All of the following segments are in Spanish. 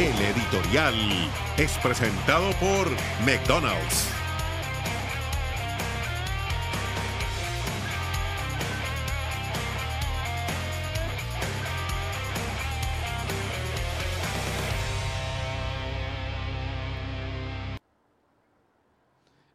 El editorial es presentado por McDonald's.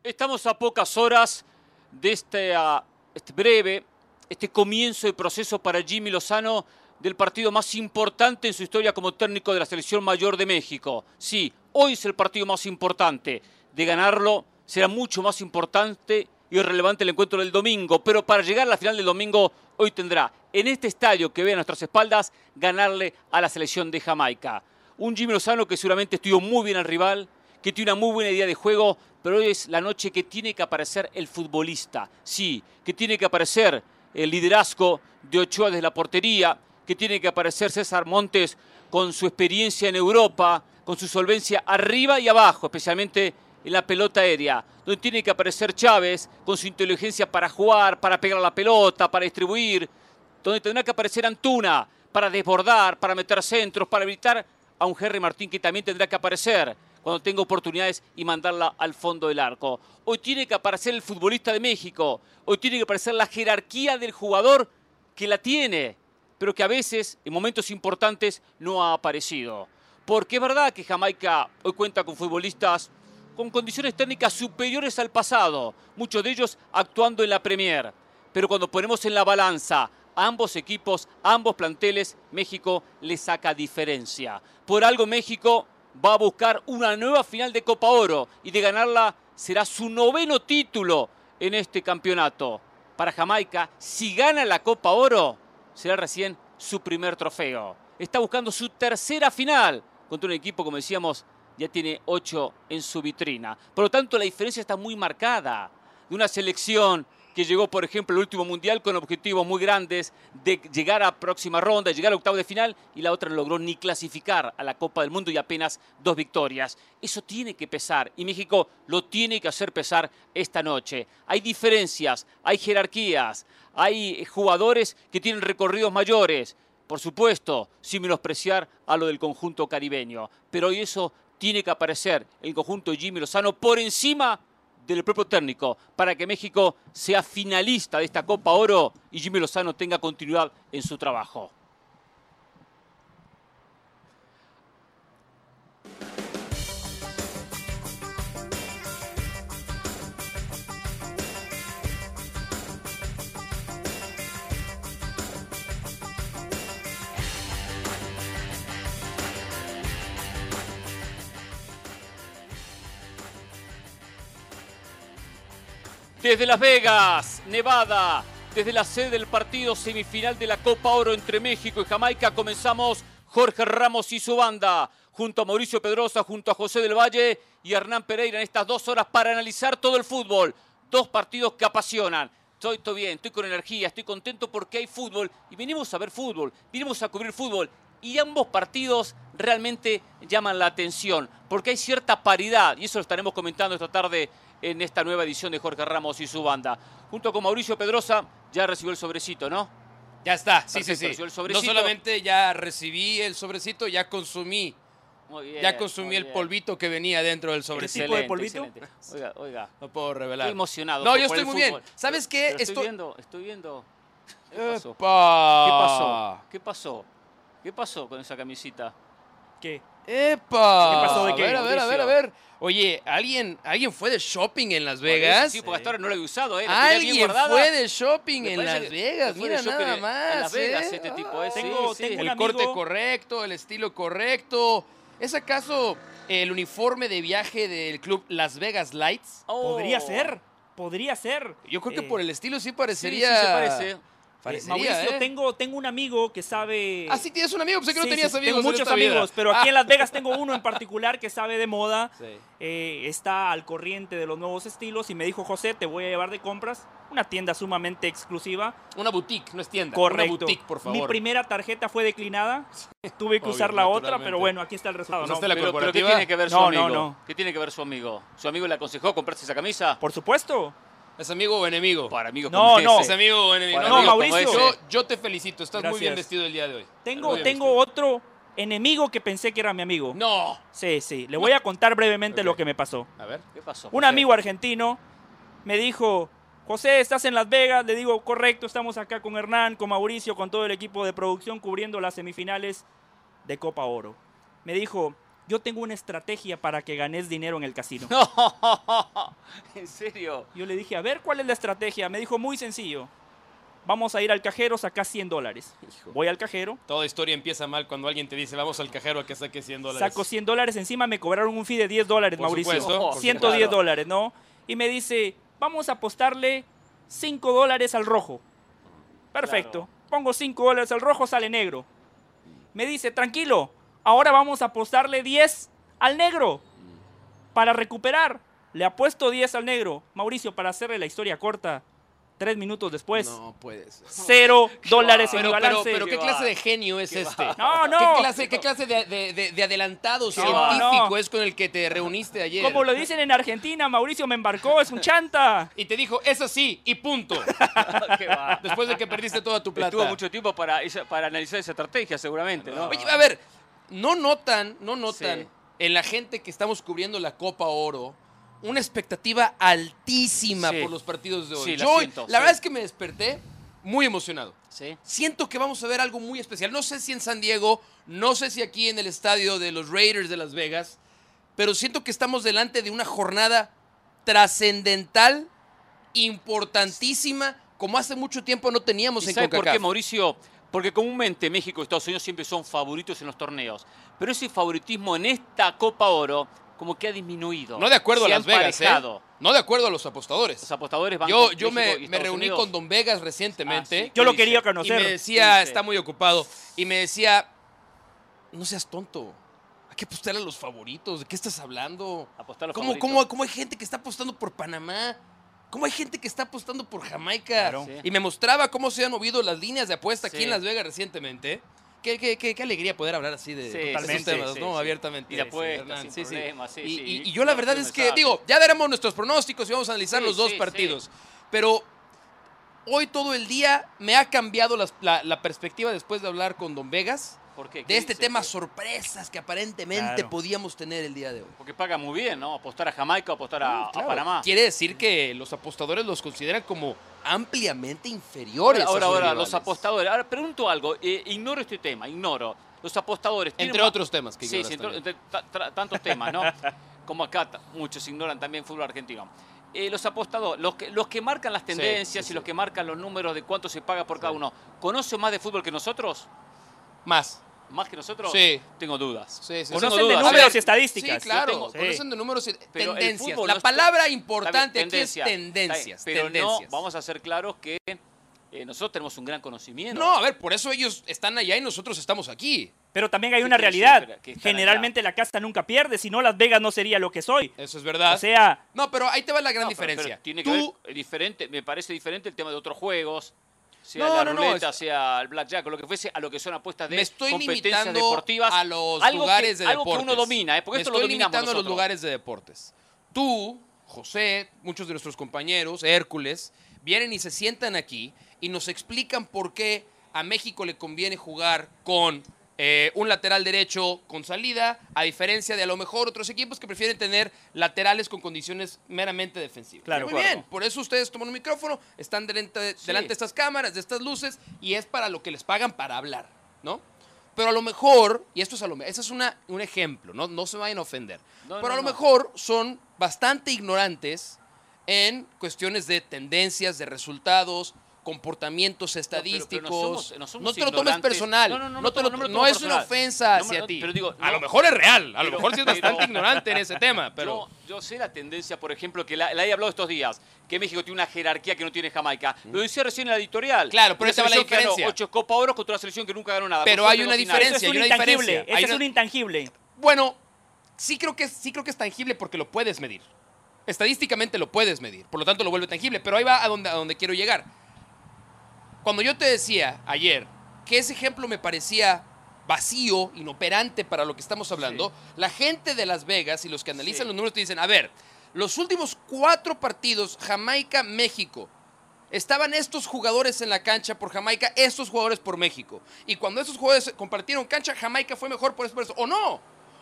Estamos a pocas horas de este, ah, este breve, este comienzo de proceso para Jimmy Lozano del partido más importante en su historia como técnico de la selección mayor de México. Sí, hoy es el partido más importante. De ganarlo será mucho más importante y relevante el encuentro del domingo, pero para llegar a la final del domingo hoy tendrá en este estadio que ve a nuestras espaldas ganarle a la selección de Jamaica. Un Jimmy Lozano que seguramente estudió muy bien al rival, que tiene una muy buena idea de juego, pero hoy es la noche que tiene que aparecer el futbolista. Sí, que tiene que aparecer el liderazgo de Ochoa desde la portería, que tiene que aparecer César Montes con su experiencia en Europa, con su solvencia arriba y abajo, especialmente en la pelota aérea, donde tiene que aparecer Chávez con su inteligencia para jugar, para pegar la pelota, para distribuir, donde tendrá que aparecer Antuna para desbordar, para meter centros, para evitar a un Henry Martín que también tendrá que aparecer cuando tenga oportunidades y mandarla al fondo del arco. Hoy tiene que aparecer el futbolista de México, hoy tiene que aparecer la jerarquía del jugador que la tiene, pero que a veces, en momentos importantes, no ha aparecido. Porque es verdad que Jamaica hoy cuenta con futbolistas con condiciones técnicas superiores al pasado, muchos de ellos actuando en la Premier. Pero cuando ponemos en la balanza ambos equipos, ambos planteles, México le saca diferencia. Por algo México va a buscar una nueva final de Copa Oro y de ganarla será su noveno título en este campeonato. Para Jamaica, si gana la Copa Oro, será recién su primer trofeo. Está buscando su tercera final contra un equipo, como decíamos, ya tiene ocho en su vitrina. Por lo tanto, la diferencia está muy marcada de una selección que llegó, por ejemplo, al último mundial con objetivos muy grandes de llegar a próxima ronda, llegar a octavo de final, y la otra no logró ni clasificar a la Copa del Mundo y apenas dos victorias. Eso tiene que pesar y México lo tiene que hacer pesar esta noche. Hay diferencias, hay jerarquías, hay jugadores que tienen recorridos mayores. Por supuesto, sin menospreciar a lo del conjunto caribeño. Pero hoy eso tiene que aparecer el conjunto Jimmy Lozano por encima del propio técnico para que México sea finalista de esta Copa Oro y Jimmy Lozano tenga continuidad en su trabajo. Desde Las Vegas, Nevada, desde la sede del partido semifinal de la Copa Oro entre México y Jamaica, comenzamos Jorge Ramos y su banda, junto a Mauricio Pedrosa, junto a José del Valle y Hernán Pereira en estas dos horas para analizar todo el fútbol. Dos partidos que apasionan. Estoy, estoy bien, estoy con energía, estoy contento porque hay fútbol y venimos a ver fútbol, venimos a cubrir fútbol y ambos partidos realmente llaman la atención porque hay cierta paridad y eso lo estaremos comentando esta tarde en esta nueva edición de Jorge Ramos y su banda. Junto con Mauricio Pedrosa, ya recibió el sobrecito, ¿no? Ya está, sí, sí, Perfecto, sí. el No solamente ya recibí el sobrecito, ya consumí. Muy bien, ya consumí el polvito que venía dentro del sobrecito. tipo de polvito? excelente. Oiga, oiga. No puedo revelar. Estoy emocionado. No, por- yo por estoy el muy bien. ¿Sabes qué? Pero estoy Estoy- viendo, estoy viendo. ¿Qué. ¿Qué pasó? ¿Qué pasó? ¿Qué pasó con esa camisita? ¿Qué? ¡Epa! ¿Qué pasó? ¿De a ver, a ver, a ver, a ver. Oye, ¿alguien, ¿alguien fue de shopping en Las Vegas? Sí, porque hasta ahora no lo he usado, ¿eh? La tenía bien ¿Alguien fue de shopping Me en Las Vegas? fue de Mira shopping nada más. en Las Vegas ¿eh? este tipo. Sí, Tengo- sí. El amigo- corte correcto, el estilo correcto. ¿Es acaso el uniforme de viaje del club Las Vegas Lights? Oh. Podría ser, podría ser. Yo creo que Eh, por el estilo sí Sí, sí, parecería. se parece. Eh, Parecería, Mauricio, ¿eh? tengo, tengo un amigo que sabe... Ah, sí tienes un amigo, pensé que no Sí, tenías sí, amigos. Tengo en muchos vida. amigos, pero aquí Ah, en Las Vegas tengo uno en particular que sabe de moda. sí. eh, está al corriente de los nuevos estilos y me dijo, José, te voy a llevar de compras. Una tienda sumamente exclusiva. Una boutique, no es tienda. Correcto. Una boutique, por favor. Mi primera tarjeta fue declinada. Tuve que Obvio, usar la otra, pero bueno, aquí está el resultado. ¿Usaste ¿no? la Pero, pero ¿qué tiene que ver su No, amigo? no, no. ¿Qué tiene que ver su amigo? ¿Su amigo le aconsejó comprarse esa camisa? Por supuesto. ¿Es amigo o enemigo? Para amigos No, como no. ¿Es amigo o enemigo? Para No, amigos Mauricio. Yo, yo te felicito, estás muy bien vestido el día de hoy. Tengo, tengo vestido. otro enemigo que pensé que era mi amigo. No. Sí, sí. Le voy a contar brevemente lo que me pasó. A ver. ¿Qué pasó? Un amigo argentino me dijo, José, ¿estás en Las Vegas? Le digo, correcto, estamos acá con Hernán, con Mauricio, con todo el equipo de producción cubriendo las semifinales de Copa Oro. Me dijo, yo tengo una estrategia para que ganes dinero en el casino. No, en serio. Yo le dije, a ver, ¿cuál es la estrategia? Me dijo, muy sencillo. Vamos a ir al cajero, saca 100 dólares. Voy al cajero, Toda historia empieza mal cuando alguien te dice, vamos al cajero a que saque 100 dólares. saco 100 dólares, encima me cobraron un fee de 10 dólares, Por Mauricio. supuesto, por 110 supuesto. dólares, ¿no? Y me dice, vamos a apostarle 5 dólares al rojo. Perfecto. Claro. Pongo 5 dólares al rojo, sale negro. Me dice, tranquilo, ahora vamos a apostarle 10 al negro para recuperar. Le apuesto 10 al negro. Mauricio, para hacerle la historia corta, tres minutos después, No puede ser. cero dólares en Pero, balance. pero, ¿qué Qué clase de genio es Qué este? va. No, no. ¿Qué clase, qué clase de, de- de- de adelantado científico no. es con el que te reuniste ayer? Como lo dicen en Argentina, Mauricio me embarcó, es un chanta. Y te dijo, es así, y punto. Qué va. Después de que perdiste toda tu plata. Tuvo mucho tiempo para, para analizar esa estrategia, seguramente, ¿no? Oye, a ver, no notan, no notan Sí. en la gente que estamos cubriendo la Copa Oro una expectativa altísima Sí. por los partidos de hoy. Sí, Yo siento, la verdad es que me desperté muy emocionado. Sí. Siento que vamos a ver algo muy especial. No sé si en San Diego, no sé si aquí en el estadio de los Raiders de Las Vegas, pero siento que estamos delante de una jornada trascendental, importantísima, como hace mucho tiempo no teníamos ¿Y en sabe por qué. Mauricio? Porque comúnmente México y Estados Unidos siempre son favoritos en los torneos. Pero ese favoritismo en esta Copa Oro como que ha disminuido. No de acuerdo a Se Las Vegas, ¿eh? No de acuerdo a los apostadores. Los apostadores van Yo, yo me, reuní Unidos. con Don Vegas recientemente. Ah, sí. Yo lo ¿Qué quería dice? Y conocer. me decía, está muy ocupado. Y me decía, no seas tonto. Hay que apostar a los favoritos. ¿De qué estás hablando? Apostar a los ¿Cómo, favoritos. cómo, cómo hay gente que está apostando por Panamá? ¿Cómo hay gente que está apostando por Jamaica? Claro. Sí. Y me mostraba cómo se han movido las líneas de apuesta aquí en Las Vegas recientemente. Qué, qué, qué, qué alegría poder hablar así de, Sí, totalmente, temas, sí, ¿no? sí. Abiertamente. Y de Sí, apuestas, Hernán, sin sí, sí. problemas, sí, y, sí. y- y yo la verdad es que, digo, ya daremos nuestros pronósticos y vamos a analizar Sí, los dos sí, partidos. Pero hoy todo el día me ha cambiado las- la, la perspectiva después de hablar con Don Vegas De ¿Qué este tema sorpresas que aparentemente Claro. podíamos tener el día de hoy. Porque paga muy bien, ¿no? Apostar a Jamaica o apostar a, a Claro, Panamá. Quiere decir que los apostadores los consideran como ampliamente inferiores. Ahora, a ahora, los rivales. apostadores. Ahora, pregunto algo. eh, ignoro este tema, ignoro. Los apostadores. ¿tienen Entre más- otros temas que Sí, sí, entre, tantos temas, ¿no? Como acá muchos ignoran también fútbol argentino. Eh, los apostadores, los que, los que marcan las tendencias sí, y sí. los que marcan los números de cuánto se paga por cada uno, ¿conocen más de fútbol que nosotros? Más. ¿Más que nosotros? Sí. Tengo dudas. Sí, sí, Conocen de dudas, números y estadísticas. Sí, claro. Yo tengo- Sí. Conocen de números y Pero el tendencias. fútbol La no palabra bien, importante aquí es tendencias. bien, Pero tendencias. no, vamos a ser claros que eh, nosotros tenemos un gran conocimiento. No, a ver, por eso ellos están allá y nosotros estamos aquí. Pero también hay ¿Qué una realidad. Generalmente la casa nunca pierde, si no Las Vegas no sería lo que soy. Eso es verdad. O sea, no, pero ahí te va la gran No, pero- pero diferencia. tiene que Tú, ver, eh, diferente, me parece diferente el tema de otros juegos, sea No, la no, ruleta, sea el blackjack o lo que fuese, a lo que son apuestas de me estoy competencias limitando deportivas. a los algo lugares que, de algo deportes. que uno domina, ¿eh? porque me esto estoy lo limitando a los lugares de deportes. Tú, José, muchos de nuestros compañeros, Hércules, vienen y se sientan aquí y nos explican por qué a México le conviene jugar con eh, un lateral derecho con salida, a diferencia de a lo mejor otros equipos que prefieren tener laterales con condiciones meramente defensivas. Claro. Muy De bien, por eso ustedes toman un micrófono, están delante, Sí. delante de estas cámaras, de estas luces, y es para lo que les pagan para hablar, ¿no? Pero a lo mejor, y esto es a lo mejor, ese es una, un ejemplo, ¿no? no se vayan a ofender, No, pero no, a lo no. mejor son bastante ignorantes en cuestiones de tendencias, de resultados, comportamientos pero- pero no estadísticos. somos- no somos te lo tomes personal. No, no, no, No, te no, lo- no me lo no tomo es una ofensa No hacia ti. pero digo, a no. lo mejor es real, a lo Pero- mejor sí es pero- bastante ignorante en ese tema, pero... Yo, yo sé la tendencia, por ejemplo, que la, la he hablado estos días, que México tiene una jerarquía que no tiene Jamaica. Lo decía recién en la editorial. Claro, pero te va la diferencia. ocho Copa Oro contra una selección que nunca ganó nada. Pero hay una eso diferencia, es hay un una intangible. diferencia. Ese Hay es una- un intangible. Bueno, sí creo que sí creo que es tangible porque lo puedes medir. Estadísticamente lo puedes medir, por lo tanto lo vuelve tangible. Pero ahí va a donde, a donde quiero llegar. Cuando yo te decía ayer que ese ejemplo me parecía vacío, inoperante para lo que estamos hablando, la gente de Las Vegas y los que analizan Sí. los números te dicen, a ver, los últimos cuatro partidos, Jamaica-México, Estaban estos jugadores en la cancha por Jamaica, estos jugadores por México. Y cuando esos jugadores compartieron cancha, Jamaica fue mejor por eso, por eso. O no.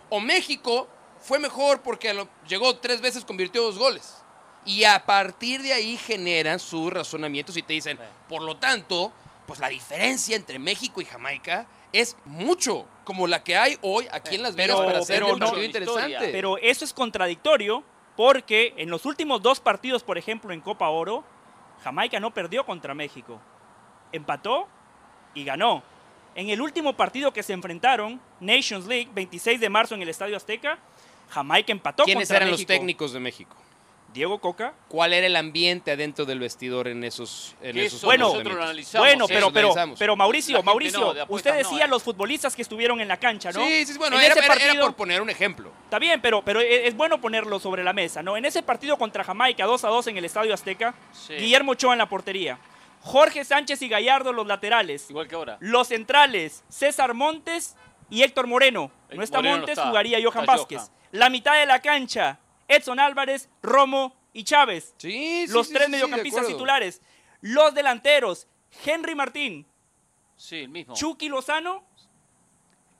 O México fue mejor porque llegó tres veces, convirtió dos goles. Y a partir de ahí generan sus razonamientos y te dicen, por lo tanto, pues la diferencia entre México y Jamaica es mucho, como la que hay hoy aquí en Las Vegas Pero- para hacer pero un partido interesante. Pero eso es contradictorio porque en los últimos dos partidos, por ejemplo, en Copa Oro, Jamaica no perdió contra México. Empató y ganó. En el último partido que se enfrentaron, Nations League, 26 de marzo en el Estadio Azteca, Jamaica empató ¿Quiénes contra eran los técnicos de México? Diego Coca. ¿Cuál era el ambiente adentro del vestidor en esos, en esos eso Bueno, nosotros lo analizamos. Bueno, pero, pero, analizamos. pero Mauricio, Mauricio, no, de apuestas usted no, decía ¿eh? los futbolistas que estuvieron en la cancha, ¿no? Sí, sí, bueno, En era, ese era- era partido- por poner un ejemplo. Está bien, pero, pero es es bueno ponerlo sobre la mesa, ¿no? En ese partido contra Jamaica, 2 a 2 en el Estadio Azteca, Sí. Guillermo Ochoa en la portería, Jorge Sánchez y Gallardo los laterales, Igual que ahora. los centrales, César Montes y Héctor Moreno. No está Moreno no Montes, está, jugaría Johan está Vázquez. Johan. La mitad de la cancha, Edson Álvarez, Romo y Chávez. Sí, sí, los sí, tres sí, sí, de mediocampistas titulares. Los delanteros, Henry Martín, Sí, el mismo. Chucky Lozano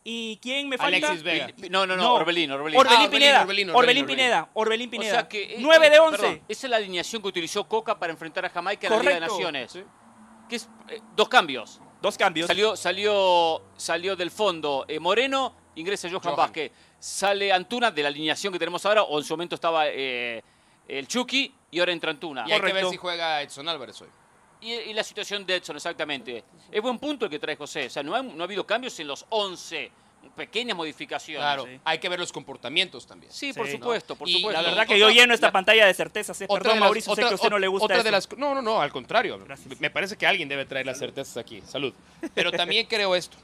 y ¿quién me falta? Alexis Vega. No, no, no, No. Orbelín, Orbelín. Orbelín, Ah, Orbelín, Pineda. Orbelín, Orbelín, Orbelín, Pineda. Orbelín O Pineda. sea que, eh, 9 de eh, 11. perdón, esa es la alineación que utilizó Coca para enfrentar a Jamaica en la Liga de. Naciones. Que es eh, dos cambios. Dos cambios. Salió, salió, salió del fondo eh, Moreno, ingresa Johan, Johan. Vázquez. Sale Antuna de la alineación que tenemos ahora, o en su momento estaba eh, el Chucky y ahora entra Antuna. Y hay que ver Correcto. si juega Edson Álvarez hoy. Y, y la situación de Edson, exactamente. Es buen punto el que trae José. O sea, no, ha- no ha habido cambios en los 11. Pequeñas modificaciones. Claro, sí. hay que ver los comportamientos también. Sí, por Sí, supuesto, por Y supuesto. La verdad que yo lleno esta la- pantalla de certezas. eh. Otra Perdón, de las- Mauricio, sé otra- que a usted no le gusta otra de eso. las No, no, no, al contrario. Gracias. Me parece que alguien debe traer las certezas aquí. Salud. Pero también creo esto.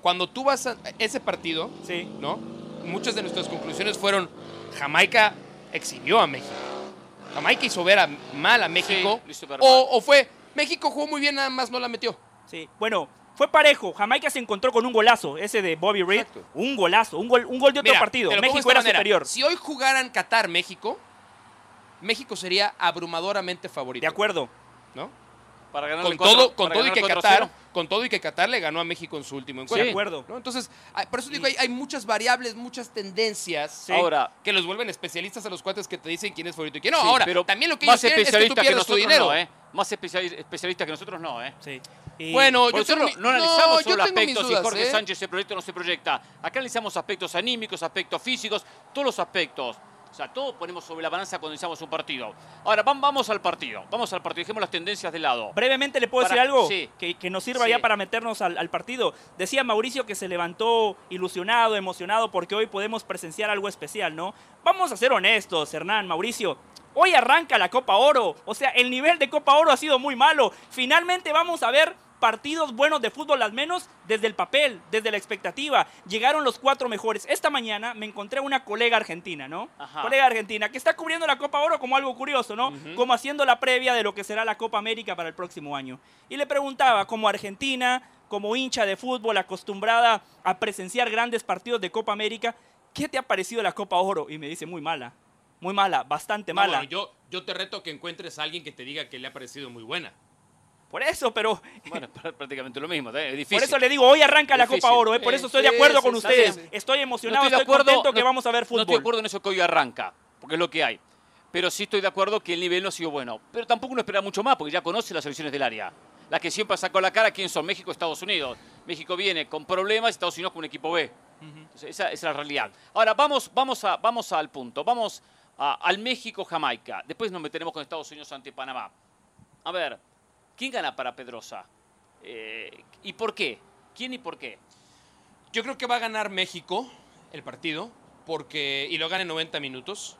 Cuando tú vas a ese partido, Sí. ¿no? Muchas de nuestras conclusiones fueron Jamaica exhibió a México. Jamaica hizo ver a- mal a México. o, mal. o fue México jugó muy bien, nada más no la metió. Sí. Bueno, fue parejo. Jamaica se encontró con un golazo, ese de Bobby Reed. Exacto. Un golazo, un gol, un gol de otro Mira, partido. México era manera. superior. Si hoy jugaran Qatar-México, México sería abrumadoramente favorito. De acuerdo. ¿no? Para ganarle Con todo, con para todo y que ganar Qatar, 4-0. Con todo y que Qatar le ganó a México en su último De encuentro. acuerdo. ¿no? Entonces, hay- por eso digo, hay, hay muchas variables, muchas tendencias Sí. Ahora, que los vuelven especialistas a los cuates que te dicen quién es favorito y quién no. sí, Ahora, pero también lo que ellos más quieren es que tú especialistas que, pierdas tu nosotros dinero. no, ¿eh? Más especiali- especialistas que nosotros no, ¿eh? Sí. Y- Bueno, yo tengo no, analizamos solo aspectos dudas, si Jorge ¿eh? Sánchez se proyecta o no se proyecta. Acá analizamos aspectos anímicos, aspectos físicos, todos los aspectos. O sea, todo ponemos sobre la balanza cuando iniciamos un partido. Ahora, vam- vamos al partido. Vamos al partido. Dejemos las tendencias de lado. Brevemente le puedo Para- decir algo sí. que, que nos sirva Sí. ya para meternos al, al partido. Decía Mauricio que se levantó ilusionado, emocionado porque hoy podemos presenciar algo especial, ¿no? Vamos a ser honestos, Hernán, Mauricio. Hoy arranca la Copa Oro. O sea, el nivel de Copa Oro ha sido muy malo. Finalmente vamos a ver partidos buenos de fútbol, al menos desde el papel, desde la expectativa. Llegaron los cuatro mejores. Esta mañana me encontré una colega argentina, ¿no? Ajá. Colega argentina que está cubriendo la Copa Oro como algo curioso, ¿no? Como haciendo la previa de lo que será la Copa América para el próximo año. Y le preguntaba, como argentina, como hincha de fútbol acostumbrada a presenciar grandes partidos de Copa América, ¿qué te ha parecido la Copa Oro? Y me dice, muy mala. Muy mala, bastante No, mala. bueno, yo, yo te reto que encuentres a alguien que te diga que le ha parecido muy buena. Por eso, pero Bueno, pr- prácticamente lo mismo. ¿eh? Es difícil. por eso le digo, hoy arranca la Difícil. Copa Oro, ¿eh? por eso estoy de acuerdo con ustedes. Estoy No emocionado, estoy de estoy acuerdo, contento que no- vamos a ver No fútbol. estoy de acuerdo en eso que hoy arranca, porque es lo que hay. Pero sí estoy de acuerdo que el nivel no ha sido bueno. Pero tampoco uno espera mucho más, porque ya conoce las selecciones del área. Las que siempre sacó la cara, ¿quién son? México, Estados Unidos. México viene con problemas, Estados Unidos con un equipo B. Entonces, esa, esa es la realidad. Ahora, vamos, vamos, a, vamos al punto. Vamos a- al México-Jamaica. Después nos meteremos con Estados Unidos ante Panamá. A ver, ¿quién gana para Pedrosa? Eh, ¿Y por qué? ¿Quién y por qué? Yo creo que va a ganar México el partido porque y lo gana en 90 minutos.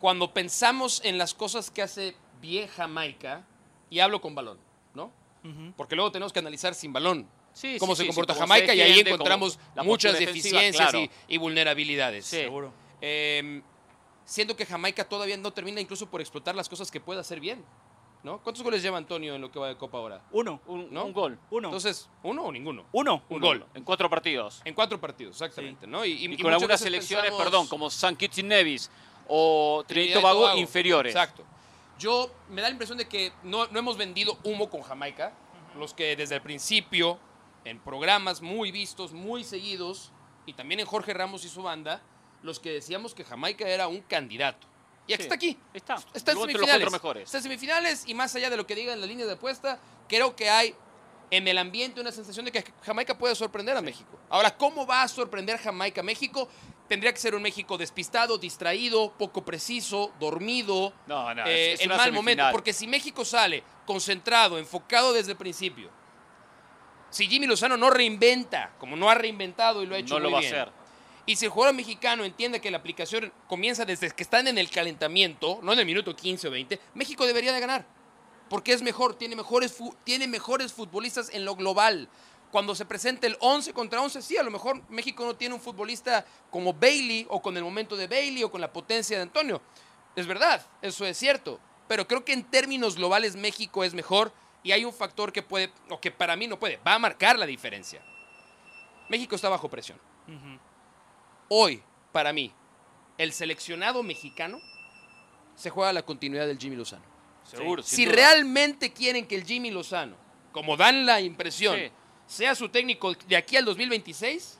Cuando pensamos en las cosas que hace bien Jamaica, y hablo con balón, ¿no? Ujú. Porque luego tenemos que analizar sin balón Sí, cómo sí, se sí, comporta sí, cómo Jamaica se y ahí defiende, encontramos muchas deficiencias claro. y, y vulnerabilidades. Sí. Seguro. Eh, siento que Jamaica todavía no termina incluso por explotar las cosas que puede hacer bien. ¿No? ¿Cuántos goles lleva Antonio en lo que va de Copa ahora? Uno, Un, ¿No? un gol. uno, Entonces, ¿uno o ninguno? uno. Un gol. En cuatro partidos. En cuatro partidos, exactamente. ¿no? Y, y- Y, y con algunas selecciones, pensamos- perdón, como San Kitts y Nevis o Trinidad y Trinidad y Tobago, Tobago. inferiores. Exacto. Yo me da la impresión de que no, no hemos vendido humo con Jamaica. Los que desde el principio, en programas muy vistos, muy seguidos, y también en Jorge Ramos y su banda, los que decíamos que Jamaica era un candidato. Y aquí Sí, está aquí. está. Está en Luego los semifinales. cuatro mejores. Está en semifinales y más allá de lo que digan las líneas de apuesta, creo que hay en el ambiente una sensación de que Jamaica puede sorprender a México. Ahora, ¿cómo va a sorprender Jamaica a México? Tendría que ser un México despistado, distraído, poco preciso, dormido, No, no, eh, es- es en mal semifinal. momento. Porque si México sale concentrado, enfocado desde el principio, si Jimmy Lozano no reinventa, como no ha reinventado y lo ha hecho no lo va bien, a hacer. Y si el jugador mexicano entiende que la aplicación comienza desde que están en el calentamiento, no en el minuto 15 o 20, México debería de ganar. Porque es mejor, tiene mejores, tiene mejores futbolistas en lo global. Cuando se presenta el 11 contra 11, sí, a lo mejor México no tiene un futbolista como Bailey o con el momento de Bailey o con la potencia de Antonio. Es verdad, eso es cierto. Pero creo que en términos globales México es mejor y hay un factor que puede, o que para mí no puede, va a marcar la diferencia. México está bajo presión hoy, para mí, el seleccionado mexicano se juega la continuidad del Jimmy Lozano. Seguro. Si duda. realmente quieren que el Jimmy Lozano, como dan la impresión, Sí. sea su técnico de aquí al 2026,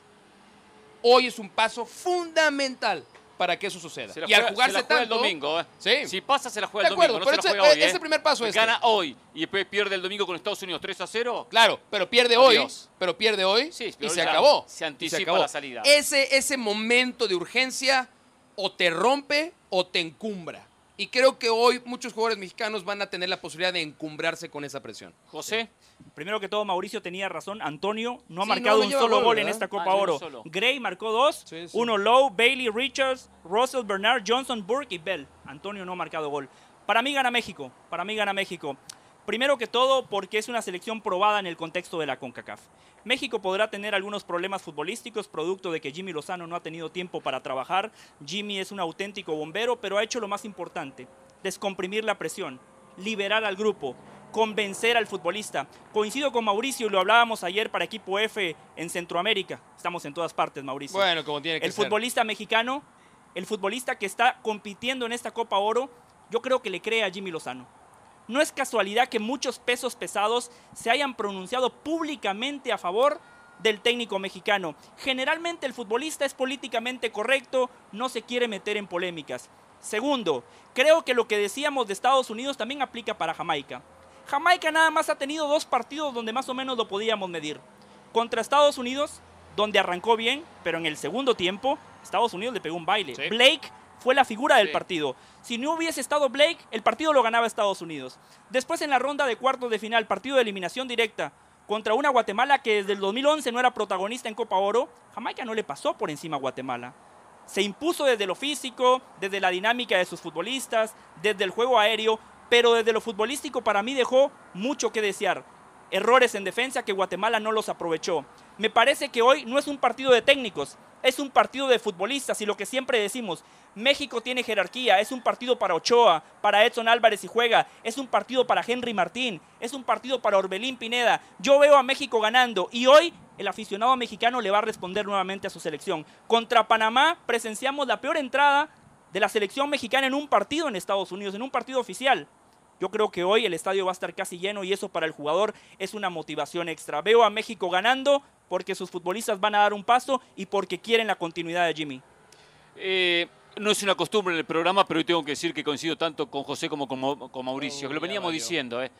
hoy es un paso fundamental para que eso suceda. Se y al juega- jugarse se la juega tanto, el domingo, ¿eh? Sí. Si pasa, se la De juega el acuerdo, domingo. No pero se la ese- juega hoy, es ¿eh? primer paso este. Gana hoy y después pierde el domingo con Estados Unidos 3 a 0. Claro, pero pierde hoy, pero pierde hoy Sí, y se acabó. se Y anticipa acabó. la salida. Ese, ese momento de urgencia o te rompe o te encumbra. Y creo que hoy muchos jugadores mexicanos van a tener la posibilidad de encumbrarse con esa presión. José, Primero que todo, Mauricio tenía razón. Antonio no ha Sí, marcado no, no un solo gol, gol en esta Copa Ah, Oro. Gray marcó dos. Sí, sí. Uno Lowe, Bailey, Richards, Russell, Bernard, Johnson, Burke y Bell. Antonio no ha marcado gol. Para mí gana México. Para mí gana México. Primero que todo porque es una selección probada en el contexto de la CONCACAF. México podrá tener algunos problemas futbolísticos producto de que Jimmy Lozano no ha tenido tiempo para trabajar. Jimmy es un auténtico bombero, pero ha hecho lo más importante, descomprimir la presión, liberar al grupo, convencer al futbolista. Coincido con Mauricio y lo hablábamos ayer para equipo F en Centroamérica. Estamos en todas partes, Mauricio. Bueno, como tiene que el ser. futbolista mexicano, el futbolista que está compitiendo en esta Copa Oro, yo creo que le cree a Jimmy Lozano. No es casualidad que muchos pesos pesados se hayan pronunciado públicamente a favor del técnico mexicano. Generalmente el futbolista es políticamente correcto, no se quiere meter en polémicas. Segundo, creo que lo que decíamos de Estados Unidos también aplica para Jamaica. Jamaica nada más ha tenido dos partidos donde más o menos lo podíamos medir. Contra Estados Unidos, donde arrancó bien, pero en el segundo tiempo Estados Unidos le pegó un baile. Sí. Blake fue la figura del Sí. partido. Si no hubiese estado Blake, el partido lo ganaba Estados Unidos. Después en la ronda de cuartos de final, partido de eliminación directa contra una Guatemala que desde el 2011 no era protagonista en Copa Oro, Jamaica no le pasó por encima a Guatemala. Se impuso desde lo físico, desde la dinámica de sus futbolistas, desde el juego aéreo, pero desde lo futbolístico para mí dejó mucho que desear. Errores en defensa que Guatemala no los aprovechó. Me parece que hoy no es un partido de técnicos, es un partido de futbolistas y lo que siempre decimos, México tiene jerarquía, es un partido para Ochoa, para Edson Álvarez y juega, es un partido para Henry Martín, es un partido para Orbelín Pineda. Yo veo a México ganando y hoy el aficionado mexicano le va a responder nuevamente a su selección. Contra Panamá presenciamos la peor entrada de la selección mexicana en un partido en Estados Unidos, en un partido oficial. Yo creo que hoy el estadio va a estar casi lleno y eso para el jugador es una motivación extra. Veo a México ganando porque sus futbolistas van a dar un paso y porque quieren la continuidad de Jimmy. eh, no es una costumbre en el programa, pero hoy tengo que decir que coincido tanto con José como con, Mau- con Mauricio, Oh, que lo veníamos diciendo. Eh.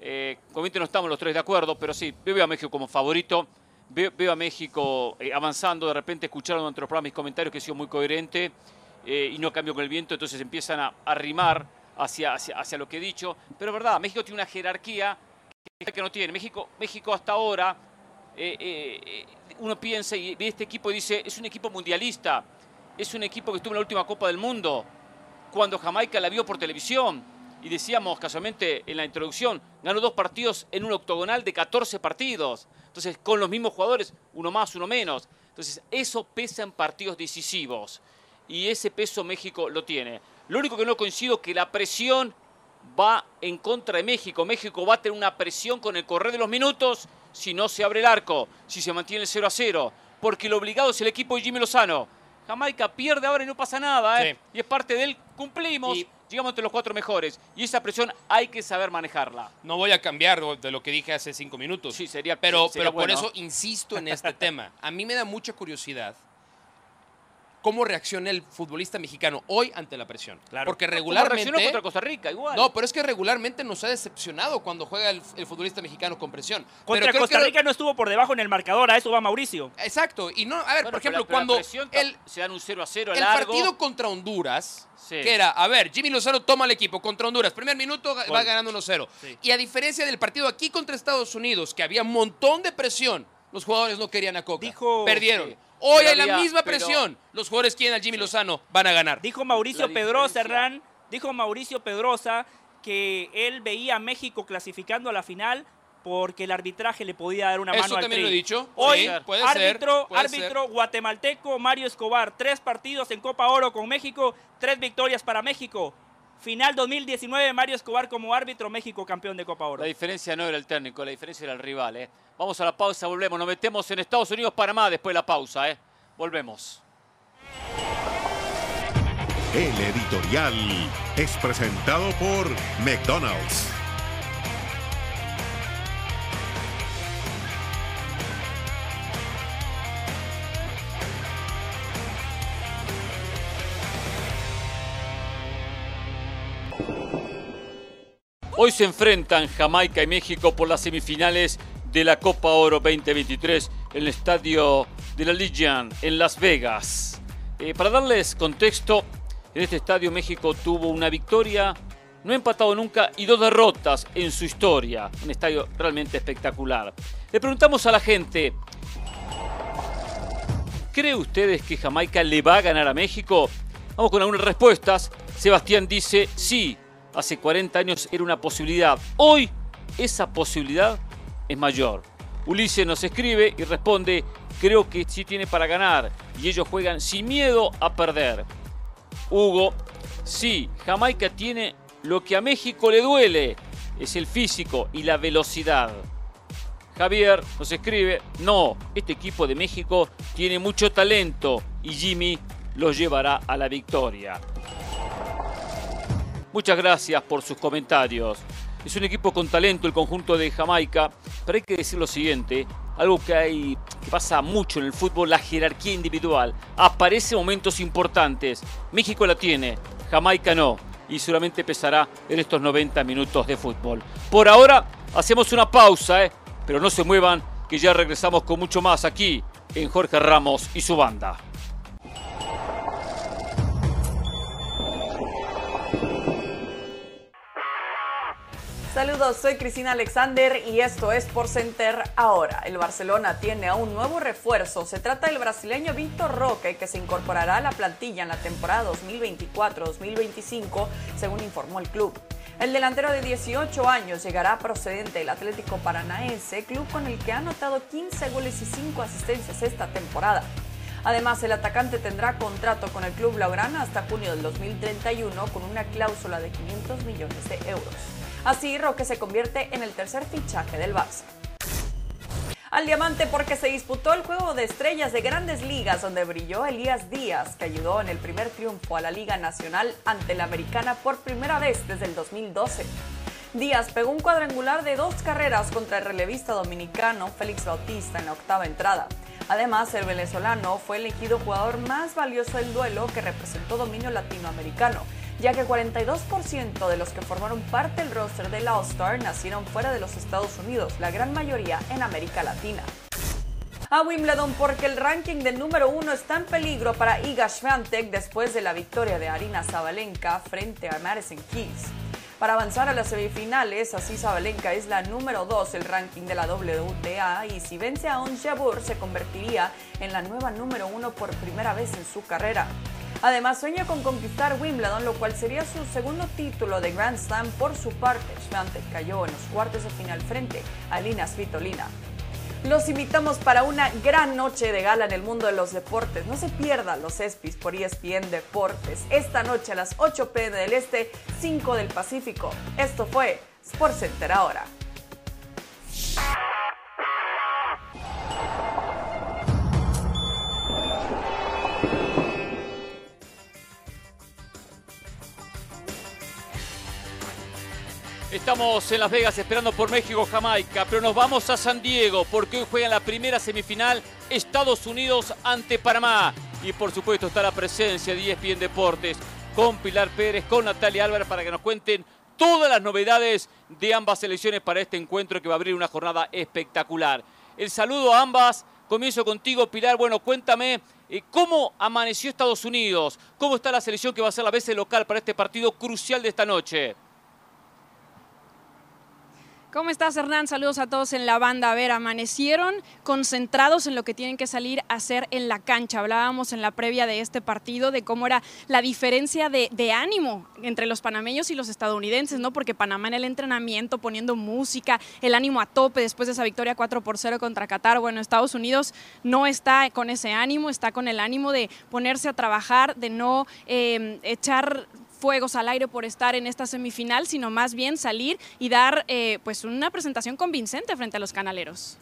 Eh, no estamos los tres de acuerdo, pero sí, veo a México como favorito. Veo, veo a México eh, avanzando. De repente escucharon durante los programas mis comentarios que he sido muy coherente eh, y no cambio con el viento, entonces empiezan a, a rimar hacia, hacia, hacia lo que he dicho. Pero es verdad, México tiene una jerarquía que, no tiene. México, México hasta ahora, eh, eh, uno piensa y ve este equipo y dice, es un equipo mundialista, es un equipo que estuvo en la última Copa del Mundo, cuando Jamaica la vio por televisión. Y decíamos casualmente en la introducción, ganó dos partidos en un octogonal de 14 partidos. Entonces, con los mismos jugadores, uno más, uno menos. Entonces, eso pesa en partidos decisivos. Y ese peso México lo tiene. Lo único que no coincido es que la presión va en contra de México. México va a tener una presión con el correr de los minutos si no se abre el arco, si se mantiene el 0 a 0. Porque el obligado es el equipo de Jimmy Lozano. Jamaica pierde ahora y no pasa nada, ¿eh? Sí. Y es parte del cumplimos. Y- llegamos entre los cuatro mejores. Y esa presión hay que saber manejarla. No voy a cambiar de lo que dije hace cinco minutos. Sí, sería Pero, sería pero por eso insisto en este tema. A mí me da mucha curiosidad cómo reacciona el futbolista mexicano hoy ante la presión. Claro. Porque ¿Cómo regularmente... contra Costa Rica? Igual. No, pero es que regularmente nos ha decepcionado cuando juega el, el futbolista mexicano con presión. Contra pero creo Costa que- Rica no estuvo por debajo en el marcador, a eso va Mauricio. Exacto. Y no, a ver, Bueno, por pero ejemplo, la- pero la cuando presión el, se dan un 0 a 0 el largo. partido contra Honduras, Sí. que era, a ver, Jimmy Lozano toma el equipo contra Honduras, primer minuto va ganando 1-0. Sí. Y a diferencia del partido aquí contra Estados Unidos, que había un montón de presión, los jugadores no querían a Coca. Dijo- Perdieron. Sí. Hoy Pero hay la misma pero- presión. Los jugadores quieren al Jimmy Lozano, van a ganar. Dijo Mauricio La Pedrosa, Hernán, dijo Mauricio Pedrosa que él veía a México clasificando a la final porque el arbitraje le podía dar una Eso mano al también lo he dicho. Hoy, Sí, puede ser, árbitro, puede árbitro guatemalteco Mario Escobar, tres partidos en Copa Oro con México, tres victorias para México. Final 2019, Mario Escobar como árbitro, México campeón de Copa Oro. La diferencia no era el técnico, la diferencia era el rival. ¿eh? Vamos a la pausa, volvemos. Nos metemos en Estados Unidos, Panamá después de la pausa. ¿eh? Volvemos. El editorial es presentado por McDonald's. Hoy se enfrentan Jamaica y México por las semifinales de la Copa Oro 2023 en el estadio de la Legion en Las Vegas. Eh, para darles contexto, en este estadio México tuvo una victoria, no ha empatado nunca y dos derrotas en su historia. Un estadio realmente espectacular. Le preguntamos a la gente, ¿cree ustedes que Jamaica le va a ganar a México? Vamos con algunas respuestas. Sebastián dice, sí, hace 40 años era una posibilidad. Hoy esa posibilidad es mayor. Ulises nos escribe y responde, creo que sí tiene para ganar y ellos juegan sin miedo a perder. Hugo, sí, Jamaica tiene lo que a México le duele, es el físico y la velocidad. Javier nos escribe, no, este equipo de México tiene mucho talento y Jimmy los llevará a la victoria. Muchas gracias por sus comentarios. Es un equipo con talento el conjunto de Jamaica, pero hay que decir lo siguiente, algo que hay pasa mucho en el fútbol, la jerarquía individual. Aparece en momentos importantes. México la tiene, Jamaica no, y solamente pesará en estos 90 minutos de fútbol. Por ahora hacemos una pausa, ¿eh? pero no se muevan, que ya regresamos con mucho más aquí en Jorge Ramos y su banda. Saludos, soy Cristina Alexander y esto es Por Center ahora. El Barcelona tiene a un nuevo refuerzo. Se trata del brasileño Víctor Roque, que se incorporará a la plantilla en la temporada 2024-2025, según informó el club. El delantero de 18 años llegará procedente del Atlético Paranaense, club con el que ha anotado 15 goles y 5 asistencias esta temporada. Además, el atacante tendrá contrato con el club Blaugrana hasta junio del 2031 con una cláusula de 500 millones de euros. Así, Roque se convierte en el tercer fichaje del Barça. Al diamante porque se disputó el juego de estrellas de grandes ligas donde brilló Elías Díaz, que ayudó en el primer triunfo a la Liga Nacional ante la Americana por primera vez desde el 2012. Díaz pegó un cuadrangular de dos carreras contra el relevista dominicano Félix Bautista en la octava entrada. Además, el venezolano fue elegido jugador más valioso del duelo que representó dominio latinoamericano, ya que 42% de los que formaron parte del roster del All-Star nacieron fuera de los Estados Unidos, la gran mayoría en América Latina. A Wimbledon porque el ranking del número uno está en peligro para Iga Swiatek después de la victoria de Arina Zabalenka frente a Madison Keys. Para avanzar a las semifinales, así Zabalenka es la número 2 del ranking de la WTA y si vence a Ons Jabeur se convertiría en la nueva número 1 por primera vez en su carrera. Además sueña con conquistar Wimbledon, lo cual sería su segundo título de Grand Slam por su parte. Swiatek cayó en los cuartos de final frente a Lina Svitolina. Los invitamos para una gran noche de gala en el mundo de los deportes. No se pierdan los ESPYs por ESPN Deportes. Esta noche a las 8 pm del Este, 5 del Pacífico. Esto fue SportsCenter ahora. Estamos en Las Vegas esperando por México, Jamaica, pero nos vamos a San Diego porque hoy juegan la primera semifinal Estados Unidos ante Panamá. Y por supuesto está la presencia de ESPN Deportes con Pilar Pérez, con Natalia Álvarez para que nos cuenten todas las novedades de ambas selecciones para este encuentro que va a abrir una jornada espectacular. El saludo a ambas. Comienzo contigo, Pilar. Bueno, cuéntame eh, cómo amaneció Estados Unidos, cómo está la selección que va a ser la vez local para este partido crucial de esta noche. ¿Cómo estás, Hernán? Saludos a todos en la banda. A ver, amanecieron concentrados en lo que tienen que salir a hacer en la cancha. Hablábamos en la previa de este partido de cómo era la diferencia de, ánimo entre los panameños y los estadounidenses, ¿no? Porque Panamá en el entrenamiento poniendo música, el ánimo a tope después de esa victoria 4 por 0 contra Qatar. Bueno, Estados Unidos no está con ese ánimo, está con el ánimo de ponerse a trabajar, de no eh, echar fuegos al aire por estar en esta semifinal, sino más bien salir y dar eh, pues una presentación convincente frente a los canaleros.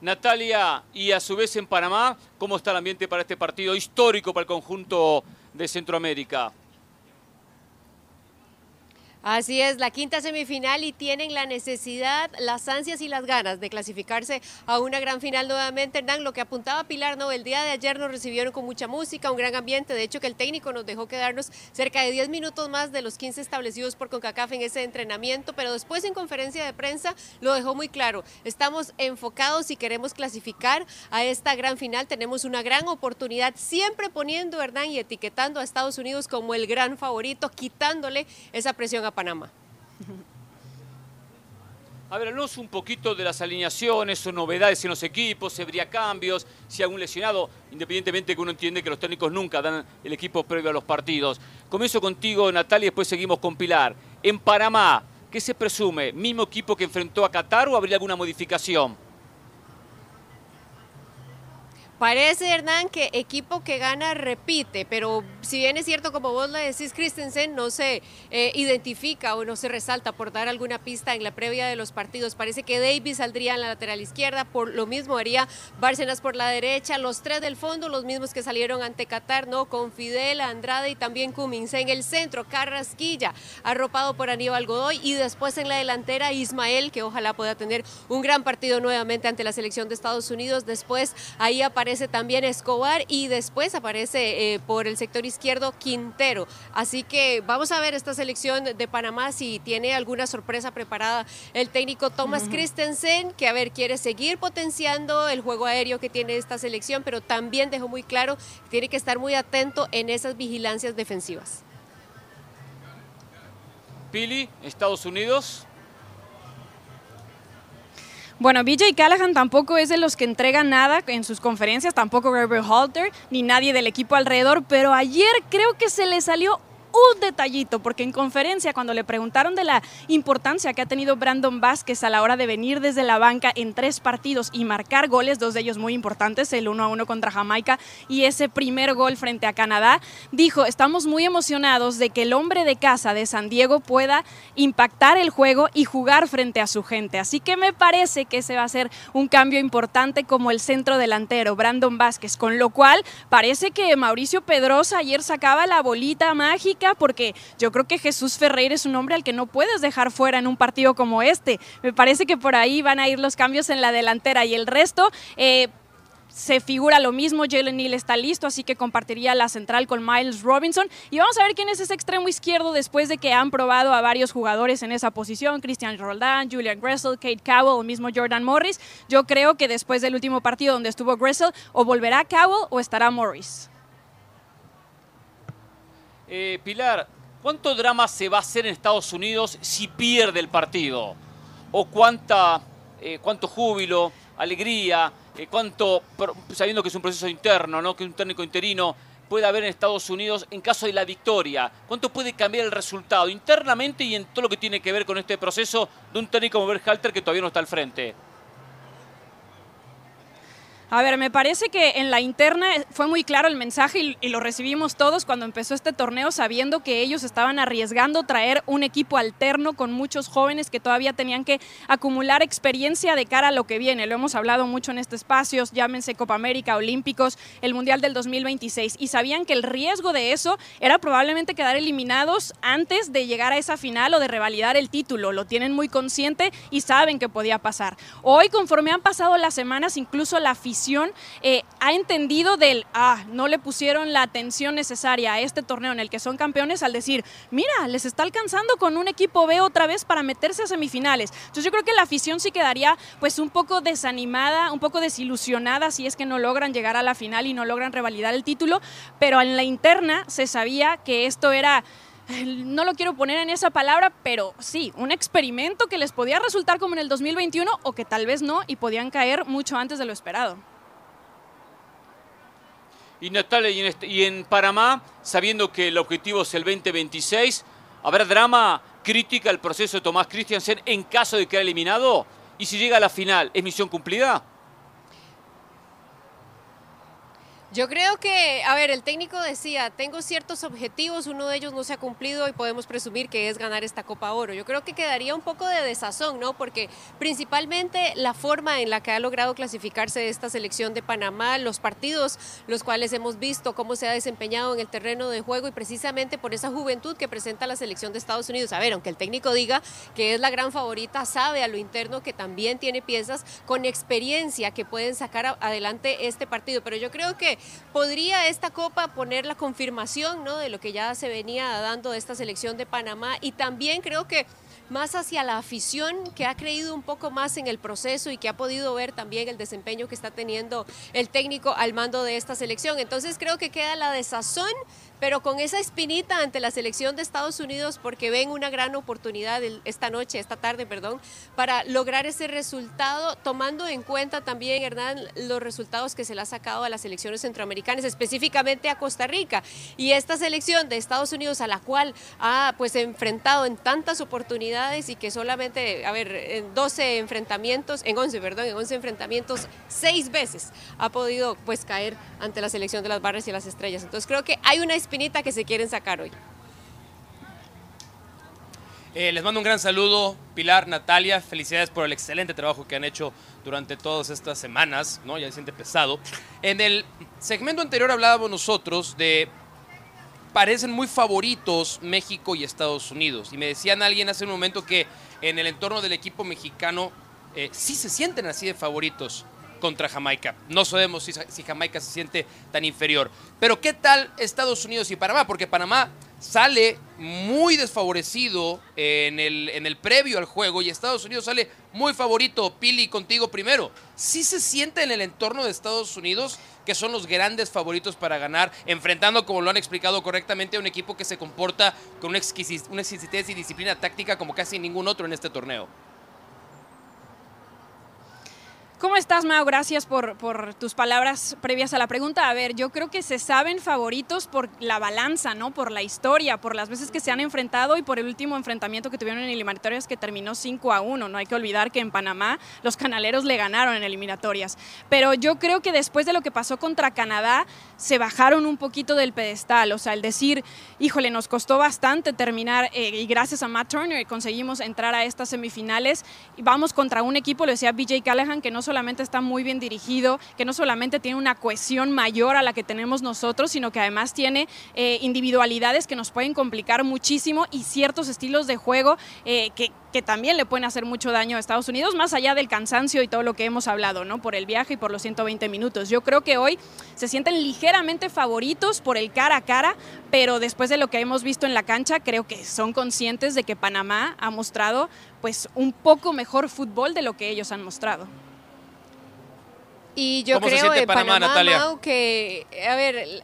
Natalia, y a su vez en Panamá, ¿cómo está el ambiente para este partido histórico para el conjunto de Centroamérica? Así es, la quinta semifinal y tienen la necesidad, las ansias y las ganas de clasificarse a una gran final nuevamente. Hernán, lo que apuntaba Pilar, no, el día de ayer nos recibieron con mucha música, un gran ambiente. De hecho, que el técnico nos dejó quedarnos cerca de 10 minutos más de los 15 establecidos por CONCACAF en ese entrenamiento, pero después en conferencia de prensa lo dejó muy claro. Estamos enfocados y queremos clasificar a esta gran final. Tenemos una gran oportunidad, siempre poniendo, Hernán, y etiquetando a Estados Unidos como el gran favorito, quitándole esa presión a Panamá. A ver, hablamos un poquito de las alineaciones o novedades en los equipos, si habría cambios, si algún lesionado, independientemente que uno entiende que los técnicos nunca dan el equipo previo a los partidos. Comienzo contigo, Natalia, y después seguimos con Pilar. En Panamá, ¿qué se presume? ¿Mismo equipo que enfrentó a Qatar o habría alguna modificación? Parece, Hernán, que equipo que gana repite, pero si bien es cierto, como vos lo decís, Christensen no se eh, identifica o no se resalta por dar alguna pista en la previa de los partidos. Parece que Davis saldría en la lateral izquierda, por lo mismo haría Bárcenas por la derecha, los tres del fondo, los mismos que salieron ante Qatar, ¿no? Con Fidel, Andrade y también Cummins. En el centro, Carrasquilla, arropado por Aníbal Godoy, y después en la delantera, Ismael, que ojalá pueda tener un gran partido nuevamente ante la selección de Estados Unidos. Después ahí aparece aparece también Escobar y después aparece eh, por el sector izquierdo Quintero. Así que vamos a ver esta selección de Panamá si tiene alguna sorpresa preparada el técnico Thomas Christensen, que a ver, quiere seguir potenciando el juego aéreo que tiene esta selección, pero también dejó muy claro que tiene que estar muy atento en esas vigilancias defensivas. Pili, Estados Unidos. Bueno, BJ Callahan tampoco es de los que entrega nada en sus conferencias, tampoco Robert Halter, ni nadie del equipo alrededor, pero ayer creo que se le salió un detallito, porque en conferencia cuando le preguntaron de la importancia que ha tenido Brandon Vázquez a la hora de venir desde la banca en tres partidos y marcar goles, dos de ellos muy importantes, el 1 a 1 contra Jamaica y ese primer gol frente a Canadá, dijo, estamos muy emocionados de que el hombre de casa de San Diego pueda impactar el juego y jugar frente a su gente. Así que me parece que ese va a ser un cambio importante como el centro delantero, Brandon Vázquez, con lo cual parece que Mauricio Pedrosa ayer sacaba la bolita mágica porque yo creo que Jesús Ferreira es un hombre al que no puedes dejar fuera en un partido como este. Me parece que por ahí van a ir los cambios en la delantera y el resto... Eh, se figura lo mismo, Jalen Neal está listo, así que compartiría la central con Miles Robinson. Y vamos a ver quién es ese extremo izquierdo después de que han probado a varios jugadores en esa posición, Christian Roldán, Julian Gressel, Kate Cowell, el mismo Jordan Morris. Yo creo que después del último partido donde estuvo Gressel, o volverá Cowell o estará Morris. Eh, Pilar, ¿cuánto drama se va a hacer en Estados Unidos si pierde el partido? ¿O cuánta, eh, cuánto júbilo, alegría, eh, cuánto, sabiendo que es un proceso interno, ¿no? que un técnico interino, puede haber en Estados Unidos en caso de la victoria? ¿Cuánto puede cambiar el resultado internamente y en todo lo que tiene que ver con este proceso de un técnico como Berhalter que todavía no está al frente? A ver, me parece que en la interna fue muy claro el mensaje y, lo recibimos todos cuando empezó este torneo sabiendo que ellos estaban arriesgando traer un equipo alterno con muchos jóvenes que todavía tenían que acumular experiencia de cara a lo que viene. Lo hemos hablado mucho en este espacio, llámense Copa América, Olímpicos, el Mundial del 2026 y sabían que el riesgo de eso era probablemente quedar eliminados antes de llegar a esa final o de revalidar el título. Lo tienen muy consciente y saben que podía pasar. Hoy, conforme han pasado las semanas, incluso la afición eh, ha entendido del, ah, no le pusieron la atención necesaria a este torneo en el que son campeones al decir, mira, les está alcanzando con un equipo B otra vez para meterse a semifinales. Entonces yo creo que la afición sí quedaría pues un poco desanimada, un poco desilusionada si es que no logran llegar a la final y no logran revalidar el título, pero en la interna se sabía que esto era no lo quiero poner en esa palabra, pero sí, un experimento que les podía resultar como en el 2021 o que tal vez no y podían caer mucho antes de lo esperado. Y Natalia, y en, este, y en Panamá, sabiendo que el objetivo es el 2026, ¿habrá drama crítica al proceso de Tomás Christiansen en caso de quedar eliminado? Y si llega a la final, ¿es misión cumplida? Yo creo que, a ver, el técnico decía, tengo ciertos objetivos, uno de ellos no se ha cumplido y podemos presumir que es ganar esta Copa Oro. Yo creo que quedaría un poco de desazón, ¿no? Porque principalmente la forma en la que ha logrado clasificarse esta selección de Panamá, los partidos, los cuales hemos visto cómo se ha desempeñado en el terreno de juego y precisamente por esa juventud que presenta la selección de Estados Unidos. A ver, aunque el técnico diga que es la gran favorita, sabe a lo interno que también tiene piezas con experiencia que pueden sacar adelante este partido. Pero yo creo que ¿Podría esta Copa poner la confirmación ¿no? de lo que ya se venía dando de esta selección de Panamá? Y también creo que más hacia la afición que ha creído un poco más en el proceso y que ha podido ver también el desempeño que está teniendo el técnico al mando de esta selección. Entonces creo que queda la desazón pero con esa espinita ante la selección de Estados Unidos porque ven una gran oportunidad esta noche, esta tarde, perdón, para lograr ese resultado, tomando en cuenta también, Hernán, los resultados que se le ha sacado a las selecciones centroamericanas, específicamente a Costa Rica. Y esta selección de Estados Unidos a la cual ha pues enfrentado en tantas oportunidades y que solamente, a ver, en 12 enfrentamientos, en 11, perdón, en 11 enfrentamientos, seis veces ha podido pues caer ante la selección de las barras y las estrellas. Entonces creo que hay una espinita que se quieren sacar hoy. Eh, les mando un gran saludo, Pilar, Natalia, felicidades por el excelente trabajo que han hecho durante todas estas semanas, ¿no? Ya se siente pesado. En el segmento anterior hablábamos nosotros de parecen muy favoritos México y Estados Unidos. Y me decían alguien hace un momento que en el entorno del equipo mexicano eh, sí se sienten así de favoritos contra Jamaica. No sabemos si, Jamaica se siente tan inferior. Pero ¿qué tal Estados Unidos y Panamá? Porque Panamá sale muy desfavorecido en el, en el previo al juego y Estados Unidos sale muy favorito. Pili, contigo primero. ¿Sí se siente en el entorno de Estados Unidos que son los grandes favoritos para ganar, enfrentando, como lo han explicado correctamente, a un equipo que se comporta con una exquisitez y disciplina táctica como casi ningún otro en este torneo? ¿Cómo estás, Mao? Gracias por, tus palabras previas a la pregunta. A ver, yo creo que se saben favoritos por la balanza, ¿no? Por la historia, por las veces que se han enfrentado y por el último enfrentamiento que tuvieron en eliminatorias que terminó 5 a 1. No hay que olvidar que en Panamá los canaleros le ganaron en eliminatorias. Pero yo creo que después de lo que pasó contra Canadá, se bajaron un poquito del pedestal. O sea, el decir, híjole, nos costó bastante terminar eh, y gracias a Matt Turner conseguimos entrar a estas semifinales. Vamos contra un equipo, lo decía BJ Callahan, que no solo solamente está muy bien dirigido, que no solamente tiene una cohesión mayor a la que tenemos nosotros, sino que además tiene eh, individualidades que nos pueden complicar muchísimo y ciertos estilos de juego eh, que, que también le pueden hacer mucho daño a Estados Unidos, más allá del cansancio y todo lo que hemos hablado, ¿no? Por el viaje y por los 120 minutos. Yo creo que hoy se sienten ligeramente favoritos por el cara a cara, pero después de lo que hemos visto en la cancha, creo que son conscientes de que Panamá ha mostrado pues un poco mejor fútbol de lo que ellos han mostrado. Y yo creo en Panamá, Natalia? que, a ver,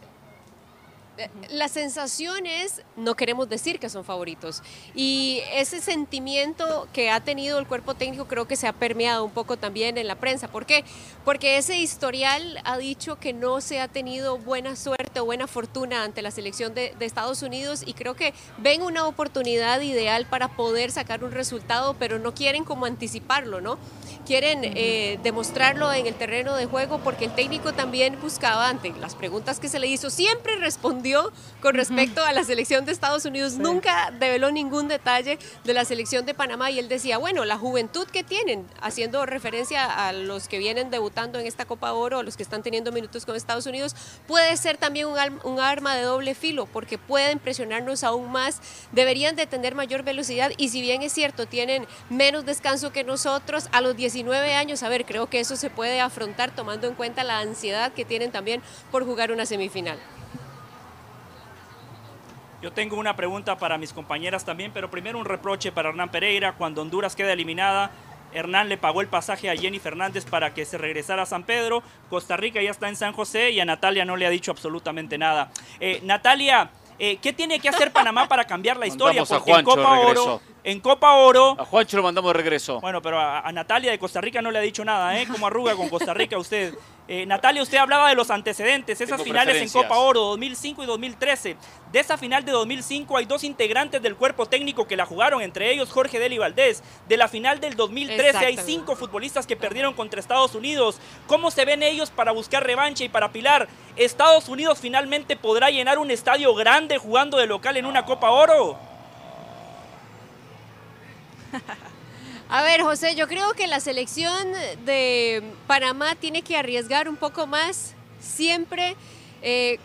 La sensación es, no queremos decir que son favoritos. Y ese sentimiento que ha tenido el cuerpo técnico creo que se ha permeado un poco también en la prensa. ¿Por qué? Porque ese historial ha dicho que no se ha tenido buena suerte o buena fortuna ante la selección de, de Estados Unidos y creo que ven una oportunidad ideal para poder sacar un resultado, pero no quieren como anticiparlo, ¿no? Quieren eh, demostrarlo en el terreno de juego porque el técnico también buscaba ante las preguntas que se le hizo, siempre respondió con respecto a la selección de Estados Unidos, nunca develó ningún detalle de la selección de Panamá y él decía, bueno, la juventud que tienen, haciendo referencia a los que vienen debutando en esta Copa Oro, a los que están teniendo minutos con Estados Unidos, puede ser también un, arma de doble filo porque pueden presionarnos aún más, deberían de tener mayor velocidad y si bien es cierto, tienen menos descanso que nosotros, a los 19 años, a ver, creo que eso se puede afrontar tomando en cuenta la ansiedad que tienen también por jugar una semifinal. Yo tengo una pregunta para mis compañeras también, pero primero un reproche para Hernán Pereira. Cuando Honduras queda eliminada, Hernán le pagó el pasaje a Jenny Fernández para que se regresara a San Pedro. Costa Rica ya está en San José y a Natalia no le ha dicho absolutamente nada. Eh, Natalia, eh, ¿qué tiene que hacer Panamá para cambiar la historia? Porque en Copa. Oro, en Copa Oro, A Juancho lo mandamos de regreso. bueno, pero a, a Natalia de Costa Rica no le ha dicho nada, ¿eh? ¿Cómo arruga con Costa Rica usted? Eh, Natalia, usted hablaba de los antecedentes, esas Tengo finales en. Copa Oro 2005 y 2013. De esa final de 2005 hay dos integrantes del cuerpo técnico que la jugaron, entre ellos Jorge Deli Valdés. De la final del 2013 hay cinco futbolistas que perdieron contra Estados Unidos. ¿Cómo se ven ellos para buscar revancha y para Pilar? ¿Estados Unidos finalmente podrá llenar un estadio grande jugando de local en una Copa Oro? A ver, José, yo creo que la selección de Panamá tiene que arriesgar un poco más, siempre eh,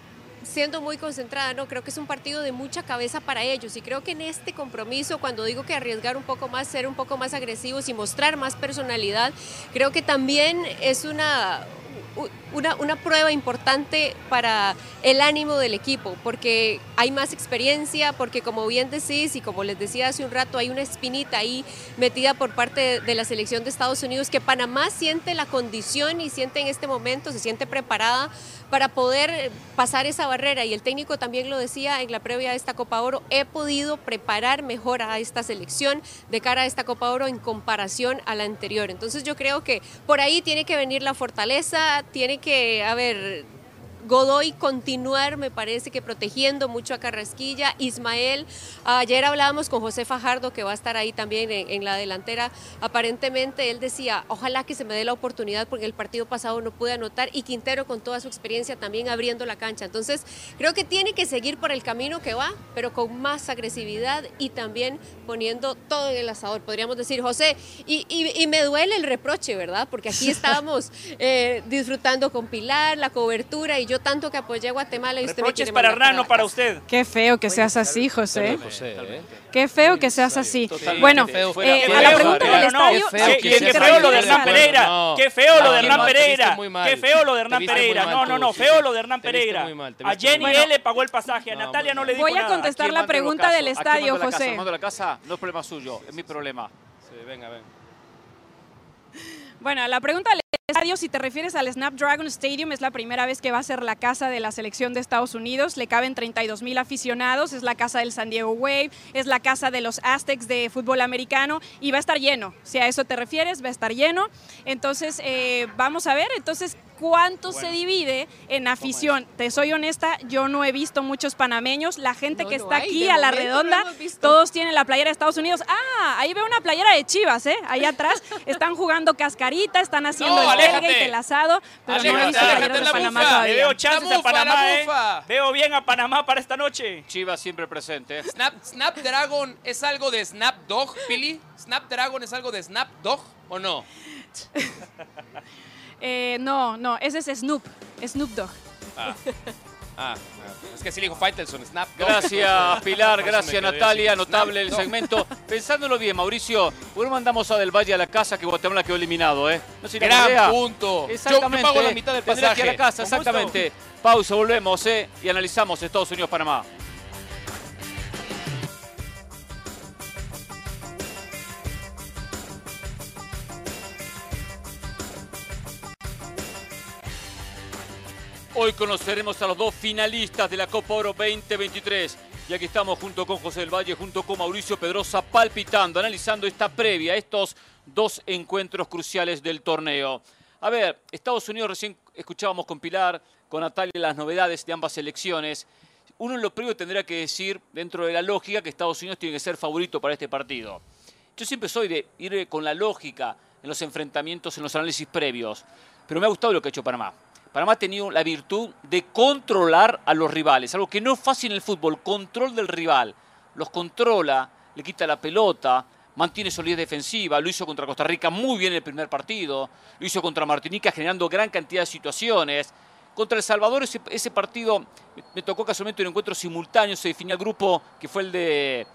siendo muy concentrada, ¿no? Creo que es un partido de mucha cabeza para ellos y creo que en este compromiso, cuando digo que arriesgar un poco más, ser un poco más agresivos y mostrar más personalidad, creo que también es una... Una, una prueba importante para el ánimo del equipo, porque hay más experiencia, porque como bien decís y como les decía hace un rato, hay una espinita ahí metida por parte de la selección de Estados Unidos que Panamá siente la condición y siente en este momento, se siente preparada para poder pasar esa barrera. Y el técnico también lo decía en la previa de esta Copa Oro, he podido preparar mejor a esta selección de cara a esta Copa Oro en comparación a la anterior. Entonces yo creo que por ahí tiene que venir la fortaleza, tiene que, a ver, Godoy continuar, me parece que protegiendo mucho a Carrasquilla. Ismael, ayer hablábamos con José Fajardo, que va a estar ahí también en, en la delantera. Aparentemente él decía, ojalá que se me dé la oportunidad porque el partido pasado no pude anotar y Quintero con toda su experiencia también abriendo la cancha. Entonces creo que tiene que seguir por el camino que va, pero con más agresividad y también poniendo todo en el asador, podríamos decir, José. Y, y- y me duele el reproche, ¿verdad? Porque aquí estábamos eh, disfrutando con Pilar, la cobertura y yo tanto que apoyé a Guatemala y usted me Reproches quiere para mandar Hernán, no la para usted. Qué feo que seas así, José. José, ¿eh? Qué feo que seas así. Totalmente. Bueno, Feo, eh, a la pregunta del estadio, qué feo lo de. Hernán Pereira. No. Qué feo lo No, de Hernán Pereira. Qué feo lo de Hernán Pereira. No, no, no, feo lo de Hernán Pereira. A Jenny le pagó el pasaje, a Natalia no le dijo Voy a contestar ¿A quién la pregunta del ¿A quién estadio? José. ¿Me? No es problema suyo, es mi problema. Sí, venga, venga. Bueno, la pregunta del estadio, si te refieres al Snapdragon Stadium, es la primera vez que va a ser la casa de la selección de Estados Unidos. Le caben 32 mil aficionados, es la casa del San Diego Wave, es la casa de los Aztecs de fútbol americano y va a estar lleno. Si a eso te refieres, va a estar lleno. Entonces, eh, vamos a ver, entonces, ¿cuánto se divide en afición? Te soy honesta, yo no he visto muchos panameños. La gente No, que está hay, aquí de a la no redonda, todos tienen la playera de Estados Unidos. Ah, ahí veo una playera de Chivas, ¿eh? Allá atrás están jugando cascarita, están haciendo No, el aléjate. tailgate, el asado, pero no he Aléjate, visto aléjate playeras de la Panamá bufa. Le todavía. veo chances a Panamá, ¿eh? Veo bien a Panamá para esta noche. Chivas siempre presente. Snap, Snapdragon es algo de Snapdog, Pili. Snapdragon es algo de Snapdog o no? Eh, no, no, ese es Snoop, Snoop Dogg. Ah, ah, es que sí le dijo Faitelson, Snapdog. Gracias Pilar, gracias Natalia, así. notable el Snap, no. segmento. Pensándolo bien, Mauricio, ¿por qué no mandamos a Del Valle a la casa que Guatemala quedó eliminado, eh? No sé, Gran idea. punto. Yo, pago la mitad del Tendría que a pasaje. la casa, exactamente. Pausa, volvemos, eh, y analizamos Estados Unidos-Panamá. Hoy conoceremos a los dos finalistas de la Copa Oro 2023. Y aquí estamos junto con José del Valle, junto con Mauricio Pedrosa, palpitando, analizando esta previa, estos dos encuentros cruciales del torneo. A ver, Estados Unidos recién escuchábamos con Pilar, con Natalia, las novedades de ambas selecciones. Uno en lo previo tendría que decir, dentro de la lógica, que Estados Unidos tiene que ser favorito para este partido. Yo siempre soy de ir con la lógica en los enfrentamientos, en los análisis previos. Pero me ha gustado lo que ha hecho Panamá. Panamá ha tenido la virtud de controlar a los rivales, algo que no es fácil en el fútbol, control del rival. Los controla, le quita la pelota, mantiene solidez defensiva, lo hizo contra Costa Rica muy bien en el primer partido, lo hizo contra Martinica generando gran cantidad de situaciones. Contra El Salvador ese, partido me, tocó casualmente un encuentro simultáneo, se definió el grupo que fue el de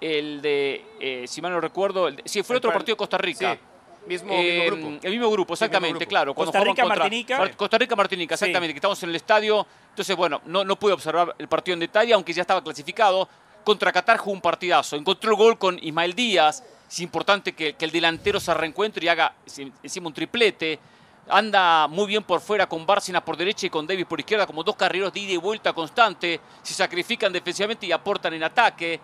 el de, eh, si mal no recuerdo, el sí, fue otro partido de Costa Rica. Mismo, eh, mismo, grupo. El mismo grupo, exactamente, claro. Costa Rica, Martinica. Costa Rica, Martinica, exactamente, que estamos en el estadio. Entonces, bueno, no, no pude observar el partido en detalle, aunque ya estaba clasificado. Contra Qatar jugó un partidazo. Encontró el gol con Ismael Díaz. Es importante que, que el delantero se reencuentre y haga encima un triplete. Anda muy bien por fuera con Bárcenas por derecha y con Davis por izquierda, como dos carreros de ida y vuelta constante. Se sacrifican defensivamente y aportan en ataque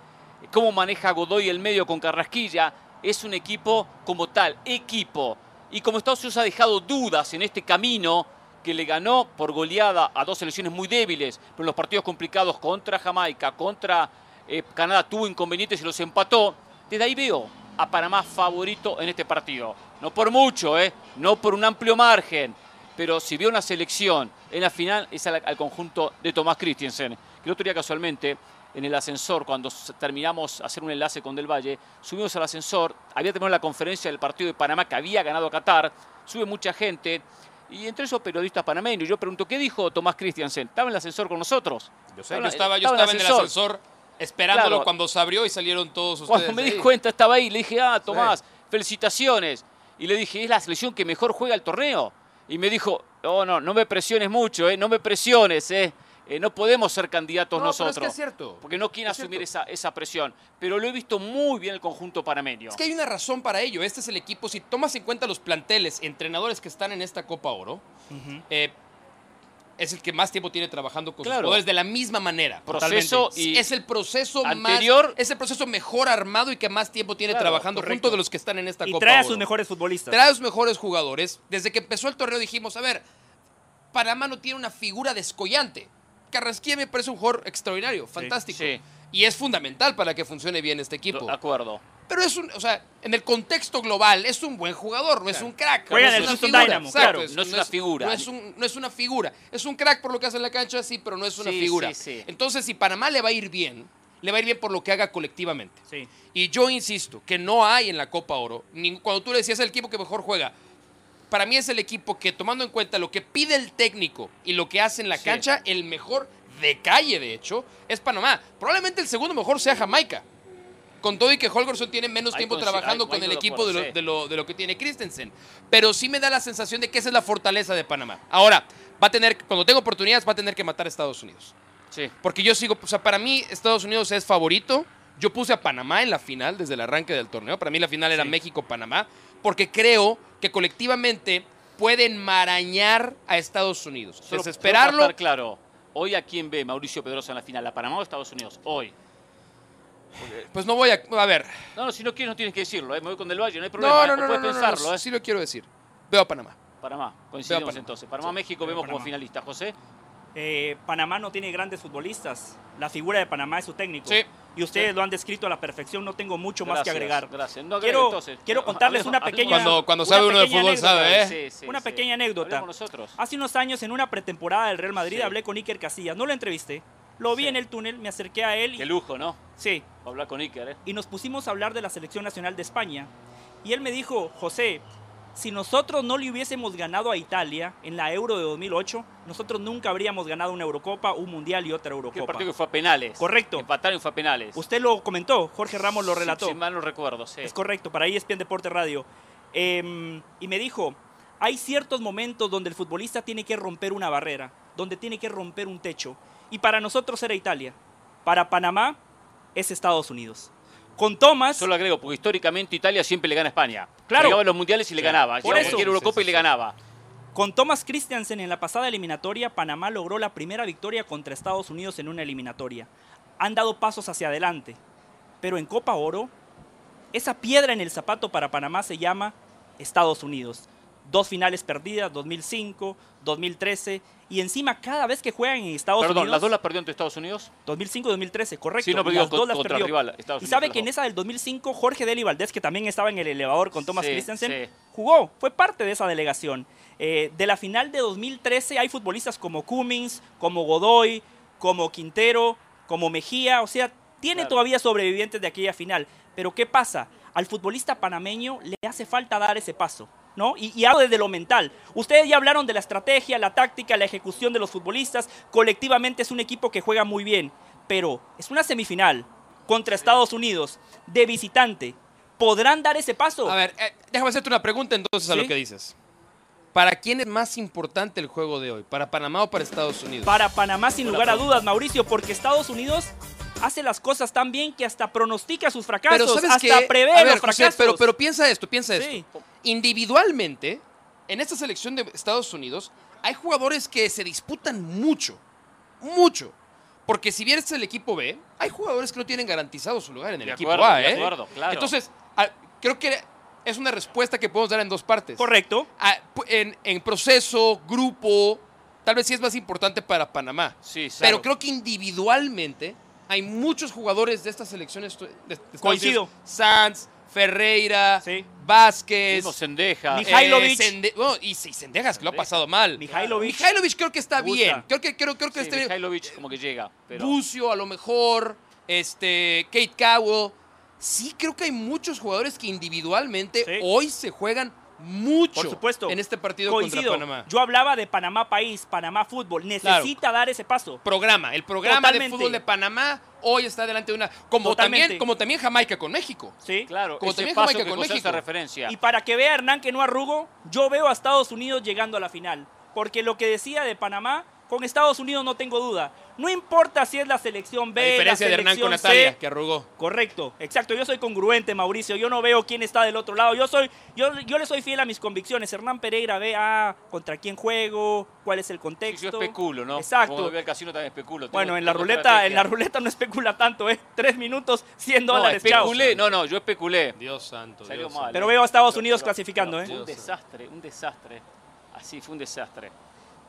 cómo maneja Godoy el medio con Carrasquilla. Es un equipo como tal, equipo. Y como Estados Unidos ha dejado dudas en este camino que le ganó por goleada a dos selecciones muy débiles, pero los partidos complicados contra Jamaica, contra eh, Canadá tuvo inconvenientes y los empató. Desde ahí veo a Panamá favorito en este partido. No por mucho, ¿eh? no por un amplio margen, pero si veo una selección en la final es al, conjunto de Tomás Christensen, que el otro día casualmente en el ascensor, cuando terminamos hacer un enlace con Del Valle, subimos al ascensor, había terminado la conferencia del partido de Panamá que había ganado Qatar, sube mucha gente, y entre esos periodistas panameños, yo pregunto, ¿qué dijo Tomás Christiansen? ¿Estaba en el ascensor con nosotros? Yo, sé, yo estaba, yo estaba, en, el ascensor esperándolo cuando se abrió y salieron todos ustedes. Cuando me di cuenta estaba ahí, le dije, ah, Tomás, felicitaciones. Y le dije, es la selección que mejor juega el torneo. Y me dijo, oh, no, no me presiones mucho, eh, no me presiones, eh. Eh, no podemos ser candidatos nosotros. Pero es, que es cierto. Porque no quieren asumir esa, esa, presión. Pero lo he visto muy bien el conjunto panameño. Es que hay una razón para ello. Este es el equipo. Si tomas en cuenta los planteles, entrenadores que están en esta Copa Oro, eh, es el que más tiempo tiene trabajando con sus jugadores de la misma manera. Proceso y es el proceso anterior, más, es el proceso mejor armado y que más tiempo tiene trabajando junto de los que están en esta y Copa. trae a sus mejores futbolistas. Trae a sus mejores jugadores. Desde que empezó el torneo dijimos, a ver, Panamá no tiene una figura descollante. Carrasquilla me parece un jugador extraordinario, fantástico. Y es fundamental para que funcione bien este equipo. De acuerdo. Pero es un, o sea, en el contexto global, es un buen jugador, no es un crack. Juega no en es el una Dynamo, claro. no, es una figura. No es, no es, una figura. Es un crack por lo que hace en la cancha, sí, pero no es una figura. Entonces, si Panamá le va a ir bien, le va a ir bien por lo que haga colectivamente. Y yo insisto que no hay en la Copa Oro, cuando tú le decías el equipo que mejor juega, para mí es el equipo que, tomando en cuenta lo que pide el técnico y lo que hace en la cancha, el mejor de calle, de hecho, es Panamá. Probablemente el segundo mejor sea Jamaica. Con todo y que Holgerson tiene menos tiempo trabajando con el equipo de lo, de, lo, que tiene Christensen. Pero sí me da la sensación de que esa es la fortaleza de Panamá. Ahora, va a tener, cuando tenga oportunidades, va a tener que matar a Estados Unidos. Sí. Porque yo sigo, o sea, para mí Estados Unidos es favorito. Yo puse a Panamá en la final desde el arranque del torneo. Para mí la final era México-Panamá. Porque creo que colectivamente pueden marañar a Estados Unidos. Desesperarlo. claro Hoy a quién ve Mauricio Pedrosa en la final, ¿a Panamá o Estados Unidos? Hoy. Pues no voy a. A ver. No, no, si no quieres, no tienes que decirlo. ¿eh? Me voy con Del Valle, no hay problema. No, no, no. puedes no, pensarlo. ¿eh? Sí lo quiero decir. Veo a Panamá. Panamá, coincidimos entonces. Panamá-México vemos Panamá. como finalista. José. Eh, Panamá no tiene grandes futbolistas. La figura de Panamá es su técnico. Sí. Y ustedes lo han descrito a la perfección. No tengo mucho más que agregar. Gracias. No, Quiero, entonces. quiero contarles una pequeña. Cuando, cuando sabe uno de fútbol, anécdota. sabe, ¿eh? Sí, sí, Una sí. pequeña anécdota. Hace unos años, en una pretemporada del Real Madrid, Sí. hablé con Iker Casillas. No lo entrevisté. Lo vi Sí. en el túnel, me acerqué a él. Qué Y, lujo, ¿no? sí. Hablar con Iker, ¿eh? Y nos pusimos a hablar de la selección nacional de España. Y él me dijo, José, si nosotros no le hubiésemos ganado a Italia en la Euro de 2008, nosotros nunca habríamos ganado una Eurocopa, un Mundial y otra Que el Eurocopa. partido que fue a penales. Correcto. Empataron y fue a penales. Usted lo comentó, Jorge Ramos lo relató. Si, mal no recuerdo, sí. Es correcto, para ESPN Deporte Radio. Em, y me dijo, hay ciertos momentos donde el futbolista tiene que romper una barrera, donde tiene que romper un techo. Y para nosotros era Italia. Para Panamá es Estados Unidos. Con Thomas, Solo agrego, porque históricamente Italia siempre le gana a España. Claro. Llegaba a los mundiales y le ganaba. Por Llegaba eso. cualquier Eurocopa y le ganaba. Con Thomas Christiansen en la pasada eliminatoria, Panamá logró la primera victoria contra Estados Unidos en una eliminatoria. Han dado pasos hacia adelante, pero en Copa Oro, esa piedra en el zapato para Panamá se llama Estados Unidos. Dos finales perdidas, 2005, 2013, y encima cada vez que juegan en Estados Perdón, Unidos... ¿las dos las perdió ante Estados Unidos? 2005-2013, correcto. Sí, no, y pero digo, las dos las contra perdió. rival, Estados y Unidos sabe que en esa del 2005, Jorge Deli Valdés, que también estaba en el elevador con Thomas Sí, Christensen, sí. jugó, fue parte de esa delegación. Eh, de la final de 2013 hay futbolistas como Cummings, como Godoy, como Quintero, como Mejía, o sea, tiene Claro. todavía sobrevivientes de aquella final. Pero ¿qué pasa? Al futbolista panameño le hace falta dar ese paso. ¿No? Y, y hablo desde lo mental. Ustedes ya hablaron de la estrategia, la táctica, la ejecución de los futbolistas. Colectivamente es un equipo que juega muy bien. Pero es una semifinal contra Estados Unidos de visitante. ¿Podrán dar ese paso? A ver, eh, déjame hacerte una pregunta entonces a lo que dices. ¿Para quién es más importante el juego de hoy? ¿Para Panamá o para Estados Unidos? Para Panamá, sin lugar a dudas, Mauricio, porque Estados Unidos hace las cosas tan bien que hasta pronostica sus fracasos, pero sabes hasta qué? prevé A ver, los José, fracasos. pero, pero piensa esto, piensa Sí. esto. Individualmente, en esta selección de Estados Unidos, hay jugadores que se disputan mucho, mucho. Porque si bien este es el equipo B, hay jugadores que no tienen garantizado su lugar en el De equipo acuerdo, A, de ¿eh? acuerdo, claro. Entonces, a- creo que es una respuesta que podemos dar en dos partes. Correcto. Ah, en proceso, grupo, tal vez sí es más importante para Panamá. Sí, claro. Pero creo que individualmente hay muchos jugadores de estas selecciones. de- de Estados Coincido. Unidos. Sanz, Ferreira, Sí. Vázquez. Mismo Sendeja. Mij- Mihailovic. Sende- bueno, y, y Sendejas, que lo ha pasado mal. Mihailovic. Mihailovic creo que está bien. Creo que, creo, creo que Sí, está bien. Mihailovic como que llega. Pero... Bucio, a lo mejor. Este, Kate Cowell. Sí, creo que hay muchos jugadores que individualmente Sí. hoy se juegan mucho Por supuesto. en este partido Coincido. contra Panamá. Yo hablaba de Panamá país, Panamá fútbol. Necesita dar ese paso. programa. El programa Totalmente. de fútbol de Panamá hoy está delante de una. Como Totalmente. también, como también Jamaica con México. ¿Sí? Claro, Como ese también paso Jamaica que con México. referencia. Y para que vea Hernán que no arrugo, yo veo a Estados Unidos llegando a la final. Porque lo que decía de Panamá, con Estados Unidos no tengo duda. No importa si es la selección B, A diferencia la de Hernán con selección Natalia, C. que arrugó. Correcto, exacto. Yo soy congruente, Mauricio. Yo no veo quién está del otro lado. Yo soy, yo, yo le soy fiel a mis convicciones. Hernán Pereira ve ah, contra quién juego, cuál es el Sí, contexto. yo especulo, ¿no? Exacto. Cuando voy al casino también especulo. Tengo- Bueno, en la ruleta, estrategia. en la ruleta no especula tanto, ¿eh? Tres minutos, 100 No, dólares, chao. especulé. No, no, yo especulé. Dios santo. Salió Dios mal. santo. Pero veo a Estados Unidos Pero- clasificando, pero ¿eh? Fue un desastre, un desastre. Así, fue un desastre.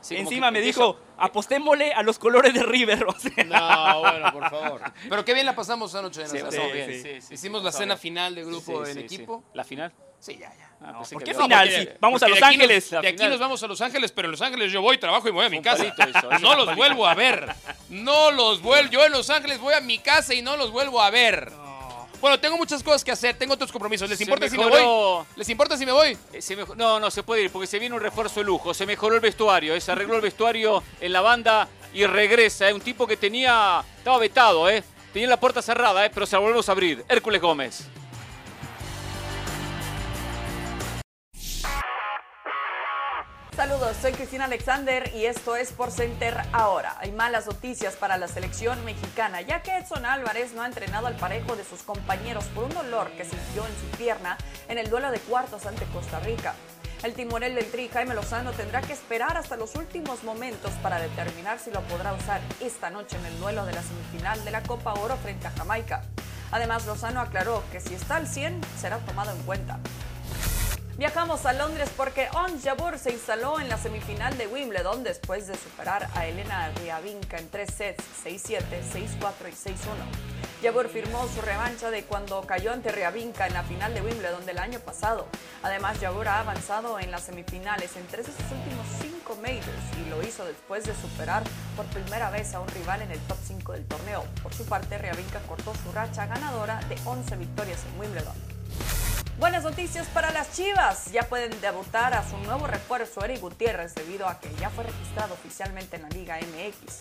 Sí, Encima me dijo, apostémosle a los colores de River. o sea. No, bueno, por favor. Pero qué bien la pasamos anoche. Sí, Sí, bien, Hicimos la cena final de grupo en equipo. ¿La final? Sí, ya, ya. Ah, No, ¿por qué final? porque- vamos a Los de aquí nos- Ángeles. de aquí nos vamos a Los Ángeles, pero en Los Ángeles yo voy, trabajo y me voy a mi casa. eso, eso no los vuelvo a ver. No los vuelvo. Yo en Los Ángeles voy a mi casa y no los vuelvo a ver. Bueno, tengo muchas cosas que hacer, tengo otros compromisos. ¿Les Se importa si me voy? ¿Les importa si me voy? Eh, se mejor- No, no se puede ir porque se viene un refuerzo de lujo. Se mejoró el vestuario, eh, se arregló el vestuario en la banda y regresa. eh, Un tipo que tenía. Estaba vetado, ¿eh? Tenía la puerta cerrada, ¿eh? Pero se la volvemos a abrir. Hércules Gómez. Saludos, soy Cristina Alexander y esto es Por Center ahora. Hay malas noticias para la selección mexicana, ya que Edson Álvarez no ha entrenado al parejo de sus compañeros por un dolor que sintió en su pierna en el duelo de cuartos ante Costa Rica. El timonel del Tri, Jaime Lozano, tendrá que esperar hasta los últimos momentos para determinar si lo podrá usar esta noche en el duelo de la semifinal de la Copa Oro frente a Jamaica. Además, Lozano aclaró que si está al 100, será tomado en cuenta. Viajamos a Londres porque Ons Jabeur se instaló en la semifinal de Wimbledon después de superar a Elena Riavinka en tres sets, 6-7, 6-4 y 6-1. Jabeur firmó su revancha de cuando cayó ante Riavinka en la final de Wimbledon del año pasado. Además, Jabeur ha avanzado en las semifinales en tres de sus últimos cinco majors y lo hizo después de superar por primera vez a un rival en el top 5 del torneo. Por su parte, Riavinka cortó su racha ganadora de 11 victorias en Wimbledon. Buenas noticias para las Chivas. Ya pueden debutar a su nuevo refuerzo Eric Gutiérrez debido a que ya fue registrado oficialmente en la Liga MX.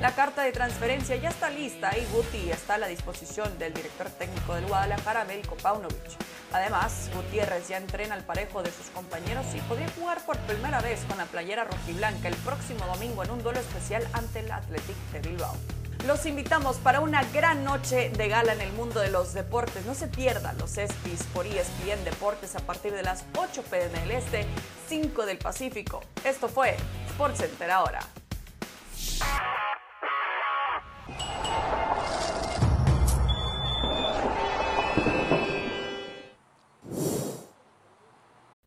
La carta de transferencia ya está lista y Guti está a la disposición del director técnico del Guadalajara, Américo Paunovic. Además, Gutiérrez ya entrena al parejo de sus compañeros y podría jugar por primera vez con la playera rojiblanca el próximo domingo en un duelo especial ante el Athletic de Bilbao. Los invitamos para una gran noche de gala en el mundo de los deportes. No se pierdan los ESPYs por ESPN Deportes a partir de las 8 pm del Este, 5 del Pacífico. Esto fue SportsCenter ahora.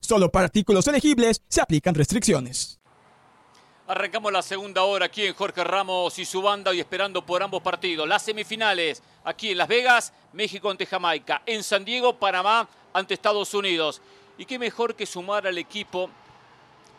Solo para artículos elegibles se aplican restricciones. Arrancamos la segunda hora aquí en Jorge Ramos y su banda y esperando por ambos partidos. Las semifinales aquí en Las Vegas, México ante Jamaica. En San Diego, Panamá ante Estados Unidos. Y qué mejor que sumar al equipo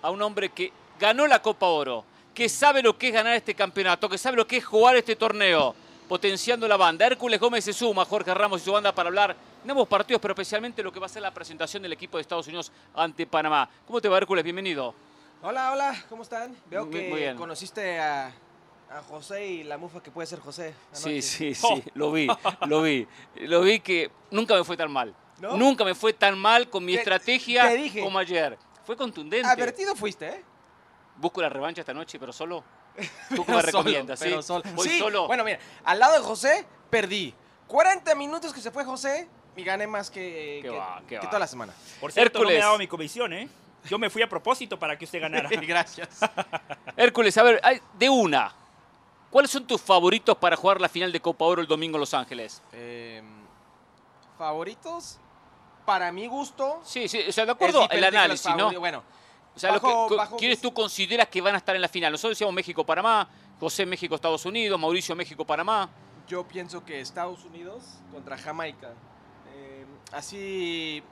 a un hombre que ganó la Copa Oro, que sabe lo que es ganar este campeonato, que sabe lo que es jugar este torneo, potenciando la banda. Hércules Gómez se suma a Jorge Ramos y su banda para hablar de ambos partidos, pero especialmente lo que va a ser la presentación del equipo de Estados Unidos ante Panamá. ¿Cómo te va, Hércules? Bienvenido. Hola, hola, ¿cómo están? Veo Muy- que muy bien. conociste a, a José y la mufa que puede ser José. Sí, sí, sí, lo vi, lo vi. Lo vi que nunca me fue tan mal. ¿No? Nunca me fue tan mal con mi Te- estrategia te como ayer. Fue contundente. Advertido fuiste, ¿eh? Busco la revancha esta noche, pero solo. ¿Tú qué me recomiendas? ¿sí? solo. Voy Sí, solo. Bueno, mira, al lado de José, perdí. 40 minutos que se fue José y gané más que, Qué que- va, qué que va. toda la semana. Por cierto, no me Hércules. ha dado mi comisión, ¿eh? Yo me fui a propósito para que usted ganara. Gracias. Hércules, a ver, de una. ¿Cuáles son tus favoritos para jugar la final de Copa Oro el domingo en Los Ángeles? Eh, ¿Favoritos? Para mi gusto. Sí, sí, o sea, de acuerdo que los análisis, ¿no? Bueno, O sea, lo bajo- que, bajo ¿quiénes tú consideras que van a estar en la final? Nosotros decíamos México-Panamá, José México-Estados Unidos, Mauricio México-Panamá. Yo pienso que Estados Unidos contra Jamaica. Eh, así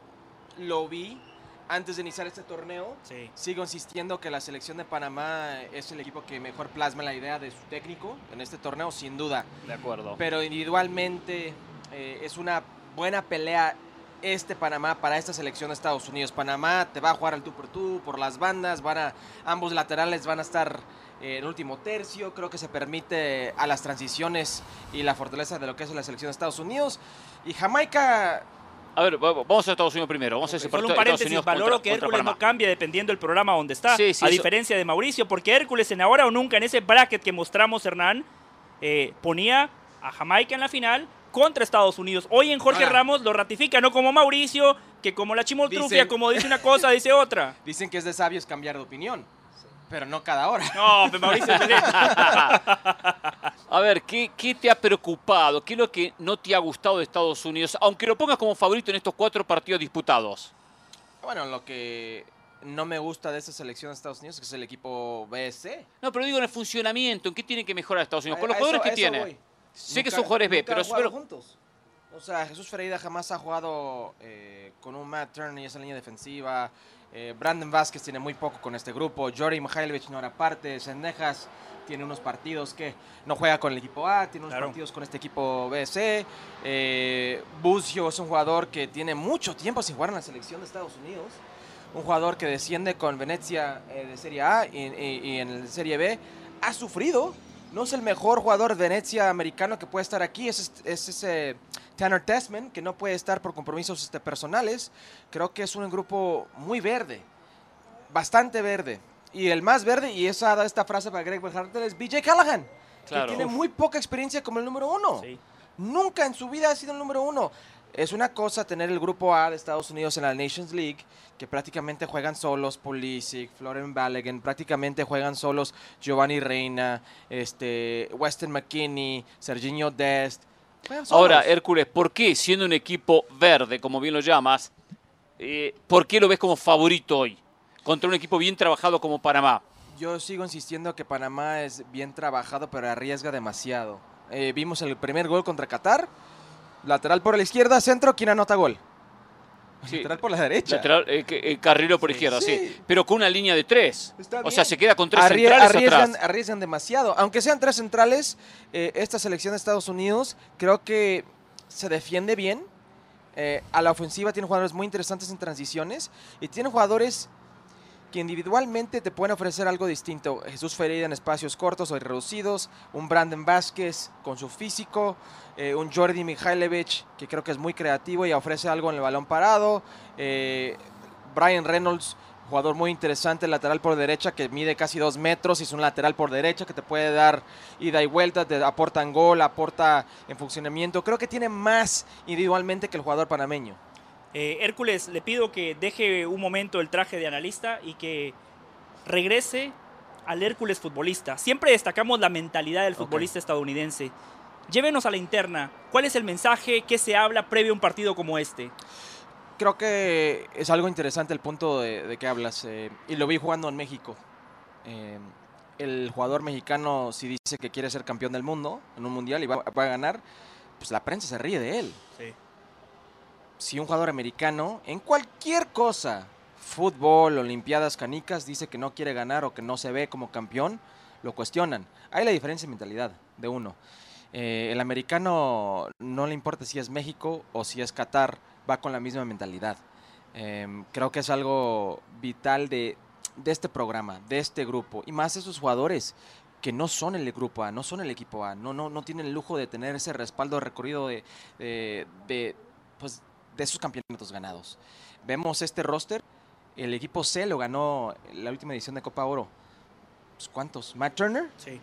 lo vi antes de iniciar este torneo. Sí. Sigo insistiendo que la selección de Panamá es el equipo que mejor plasma la idea de su técnico en este torneo, sin duda. De acuerdo. Pero individualmente eh, es una buena pelea este Panamá para esta selección de Estados Unidos. Panamá te va a jugar al tú por tú, por las bandas, van a, ambos laterales van a estar eh, en último tercio. Creo que se permite a las transiciones y la fortaleza de lo que es la selección de Estados Unidos. Y Jamaica, A ver, va- vamos a Estados Unidos primero. Vamos a ese Solo un de Estados paréntesis, Unidos valoro contra- que Hércules no cambia dependiendo del programa donde está. Sí, sí, a eso- diferencia de Mauricio, porque Hércules en ahora o nunca, en ese bracket que mostramos, Hernán, eh, ponía a Jamaica en la final contra Estados Unidos. Hoy en Jorge Ahora. Ramos lo ratifica, no como Mauricio, que como la chimoltrufia, Dicen- como dice una cosa, dice otra. dicen que es de sabios cambiar de opinión, pero no cada hora. No, pues Mauricio, A ver, ¿qué, qué te ha preocupado? ¿Qué es lo que no te ha gustado de Estados Unidos? Aunque lo pongas como favorito en estos cuatro partidos disputados. Bueno, lo que no me gusta de esta selección de Estados Unidos es que es el equipo BSC. No, pero digo en el funcionamiento, ¿en qué tiene que mejorar Estados Unidos? Con los a jugadores eso- que tiene. voy. Sé que son jugadores B, pero, pero- juntos. O sea, Jesús Ferreira jamás ha jugado eh, con un Matt Turner y esa línea defensiva. Eh, Brandon Vázquez tiene muy poco con este grupo. Jory Mihailovic no era parte. Sendejas tiene unos partidos que no juega con el equipo A, tiene unos Claro. partidos con este equipo BC. Eh, Bucio es un jugador que tiene mucho tiempo sin jugar en la selección de Estados Unidos. Un jugador que desciende con Venecia eh, de Serie A y, y- y en el Serie B. Ha sufrido. No es el mejor jugador de Venecia americano que puede estar aquí. Es, es- es ese Tanner Tessman, que no puede estar por compromisos este, personales. Creo que es un grupo muy verde. Bastante verde. Y el más verde, y esa da esta frase para Greg Berhalter, es BJ Callahan. Claro. Que tiene muy poca experiencia como el número uno. Sí. Nunca en su vida ha sido el número uno. Es una cosa tener el grupo A de Estados Unidos en la Nations League, que prácticamente juegan solos Pulisic, Florian Balogun, prácticamente juegan solos Giovanni Reina, este, Weston McKinney, Serginho Dest. Ahora, Hércules, ¿por qué siendo un equipo verde, como bien lo llamas, eh, ¿por qué lo ves como favorito hoy? Contra un equipo bien trabajado como Panamá. Yo sigo insistiendo que Panamá es bien trabajado, pero arriesga demasiado. Eh, vimos el primer gol contra Qatar. Lateral por la izquierda, centro, ¿quién anota gol? Sí. Lateral por la derecha. Lateral, eh, eh, carrilero por izquierda, sí. sí. Pero con una línea de tres. Está o sea, se queda con tres Arrie- centrales arriesgan, atrás. arriesgan demasiado. Aunque sean tres centrales, eh, esta selección de Estados Unidos creo que se defiende bien. A la ofensiva tiene jugadores muy interesantes en transiciones y tiene jugadores que individualmente te pueden ofrecer algo distinto. Jesús Ferreira en espacios cortos o reducidos, un Brandon Vázquez con su físico, eh, un Jordi Mihailovic que creo que es muy creativo y ofrece algo en el balón parado, eh, Brian Reynolds, jugador muy interesante, lateral por derecha que mide casi dos metros y es un lateral por derecha que te puede dar ida y vuelta, te aporta en gol, aporta en funcionamiento. Creo que tiene más individualmente que el jugador panameño. Eh, Hércules, le pido que deje un momento el traje de analista y que regrese al Hércules futbolista. Siempre destacamos la mentalidad del futbolista estadounidense. Llévenos a la interna. ¿Cuál es el mensaje? ¿Qué se habla previo a un partido como este? Creo que es algo interesante el punto de, de que hablas. eh, y lo vi jugando en México. Eh, el jugador mexicano, si dice que quiere ser campeón del mundo en un mundial y va, va a ganar, pues la prensa se ríe de él. Si un jugador americano, en cualquier cosa, fútbol, olimpiadas, canicas, dice que no quiere ganar o que no se ve como campeón, lo cuestionan. Hay la diferencia de mentalidad de uno. Eh, el americano no le importa si es México o si es Qatar, va con la misma mentalidad. Em, creo que es algo vital de, de este programa, de este grupo, y más esos jugadores que no son el grupo A, no son el equipo A, no, no, no tienen el lujo de tener ese respaldo recorrido de, de, de, pues, de esos campeonatos ganados. Vemos este roster, el equipo C lo ganó la última edición de Copa Oro. Pues, ¿Cuántos? ¿Matt Turner? Sí.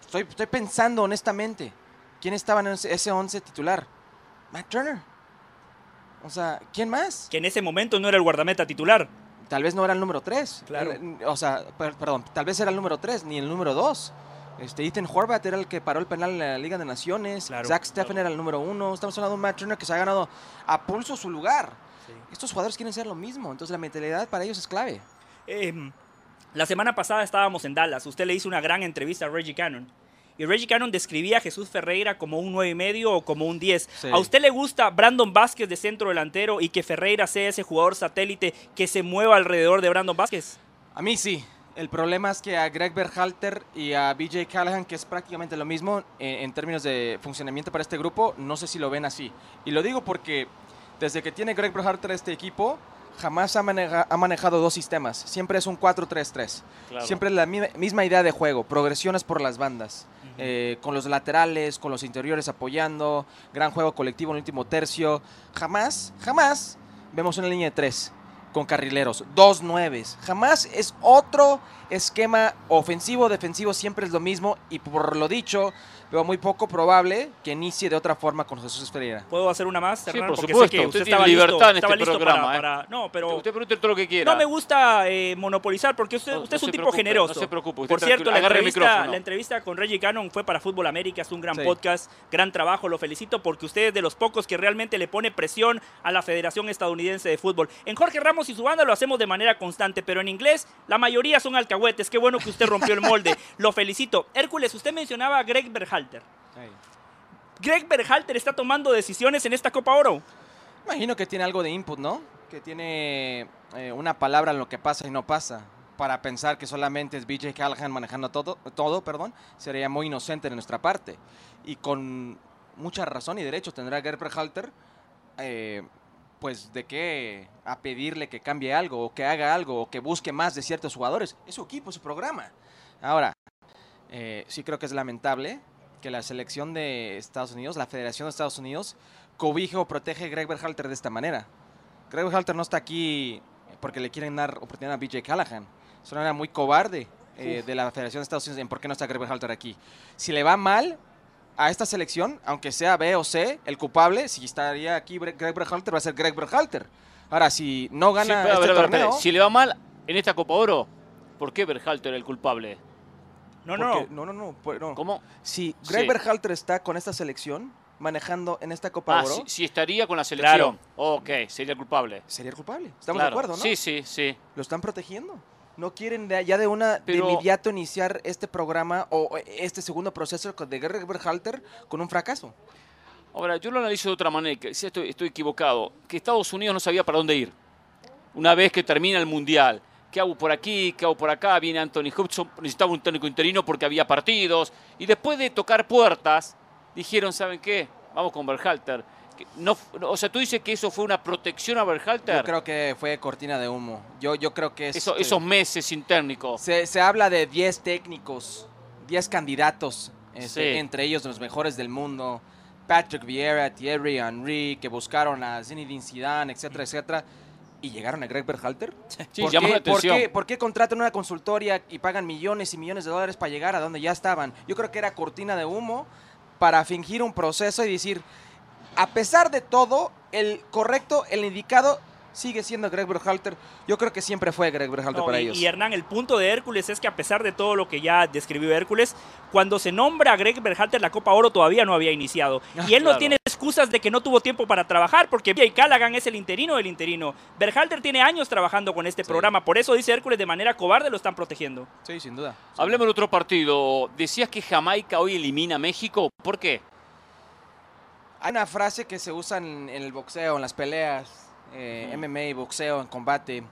Estoy, estoy pensando honestamente, ¿quién estaba en ese ese 11 titular? Matt Turner. O sea, ¿quién más? Que en ese momento no era el guardameta titular. Tal vez no era el número 3. Claro. O sea, per- perdón, tal vez era el número 3, ni el número 2. Este, Ethan Horvath era el que paró el penal en la Liga de Naciones. Claro, Zach Steffen era el número 1. Estamos hablando de un Matt Turner que se ha ganado a pulso su lugar. Estos jugadores quieren ser lo mismo, entonces la mentalidad para ellos es clave. Em, la semana pasada estábamos en Dallas. Usted le hizo una gran entrevista a Reggie Cannon. Y Reggie Cannon describía a Jesús Ferreira como un 9 y medio o como un 10. Sí. ¿A usted le gusta Brandon Vázquez de centro delantero y que Ferreira sea ese jugador satélite que se mueva alrededor de Brandon Vázquez? A mí sí. El problema es que a Greg Berhalter y a BJ Callahan, que es prácticamente lo mismo en, en términos de funcionamiento para este grupo, no sé si lo ven así. Y lo digo porque desde que tiene Greg Berhalter este equipo, jamás ha, maneja- ha manejado dos sistemas. Siempre es un 4-3-3. Claro. Siempre es la mi- misma idea de juego, progresiones por las bandas, eh, con los laterales, con los interiores apoyando, gran juego colectivo en el último tercio. Jamás, jamás vemos una línea de tres con carrileros, dos nueves. Jamás es otro esquema ofensivo, defensivo, siempre es lo mismo y por lo dicho, veo muy poco probable que inicie de otra forma con Jesús Ferreira. ¿Puedo hacer una más? Sí, Hernán? por Porque sé supuesto. que Usted tiene estaba listo- en estaba este listo programa, para- ¿eh? para- No, pero... Usted pregunte todo lo que quiera. No me gusta eh, monopolizar porque usted, No- usted no es un tipo preocupe, generoso. no se preocupe, usted Por cierto, la entrevista, micrófono. la entrevista con Reggie Cannon fue para Fútbol América, es un gran Sí. podcast, gran trabajo, lo felicito porque usted es de los pocos que realmente le pone presión a la Federación Estadounidense de Fútbol. En Jorge Ramos y su banda lo hacemos de manera constante, pero en inglés la mayoría son alcahuetes. Qué bueno que usted rompió el molde. lo felicito. Hércules, usted mencionaba a Greg Berhalter. Greg Berhalter está tomando decisiones en esta Copa Oro. Imagino que tiene algo de input, ¿no? Que tiene eh, una palabra en lo que pasa y no pasa. Para pensar que solamente es BJ Callahan manejando todo, todo perdón, sería muy inocente de nuestra parte. Y con mucha razón y derecho tendrá Gerber Halter, eh, pues de qué a pedirle que cambie algo, o que haga algo, o que busque más de ciertos jugadores. Es su equipo, es su programa. Ahora, eh, sí creo que es lamentable que la selección de Estados Unidos, la Federación de Estados Unidos, cobije o protege a Greg Berhalter de esta manera. Greg Berhalter no está aquí porque le quieren dar oportunidad a BJ Callahan. Es una manera muy cobarde eh, de la Federación de Estados Unidos en por qué no está Greg Berhalter aquí. Si le va mal a esta selección, aunque sea B o C, el culpable, si estaría aquí Greg Berhalter, va a ser Greg Berhalter. Ahora, si no Sí, gana pero, este torneo... Si le va mal en esta Copa Oro, ¿por qué Berhalter el culpable? No, porque- no. no, no, no, pues, no. ¿Cómo? Si Greg Sí. Berhalter está con esta selección, manejando en esta Copa Ah, Oro, si, si estaría con la selección. Ok, sería el culpable. sería el culpable. Estamos Claro. de acuerdo, ¿no? Sí, sí, sí. Lo están protegiendo. No quieren de- ya de una Pero- de inmediato iniciar este programa o este segundo proceso con- de Greg Berhalter con un fracaso. Ahora, yo lo analizo de otra manera, que si estoy, estoy equivocado, que Estados Unidos no sabía para dónde ir. Una vez que termina el Mundial, ¿qué hago por aquí? ¿Qué hago por acá? Viene Anthony Hudson, necesitaba un técnico interino porque había partidos. Y después de tocar puertas, dijeron, ¿saben qué? Vamos con Berhalter. No, o sea, tú dices que eso fue una protección a Berhalter. Yo creo que fue cortina de humo. Yo, yo creo que es, Eso- esos meses sin técnico. se, se habla de 10 técnicos, 10 candidatos, este, Sí. entre ellos los mejores del mundo. Patrick Vieira, Thierry Henry, que buscaron a Zinedine Zidane, etcétera, etcétera. ¿Y llegaron a Greg Berhalter? Sí, ¿Por, llama qué, la por qué- por qué contratan una consultoria y pagan millones y millones de dólares para llegar a donde ya estaban? Yo creo que era cortina de humo para fingir un proceso y decir, a pesar de todo, el correcto, el indicado sigue siendo Greg Berhalter. Yo creo que siempre fue Greg Berhalter No, para y, ellos. y Hernán, el punto de Hércules es que a pesar de todo lo que ya describió Hércules, cuando se nombra a Greg Berhalter, la Copa Oro todavía no había iniciado. Ah, y él no tiene excusas de que no tuvo tiempo para trabajar, porque Jay Callaghan es el interino del interino. Berhalter tiene años trabajando con este Sí. programa, por eso dice Hércules, de manera cobarde lo están protegiendo. Sí, sin duda. Hablemos de otro partido. Decías que Jamaica hoy elimina a México. ¿Por qué? Hay una frase que se usa en, en el boxeo, en las peleas, eh, MMA, boxeo, en combate,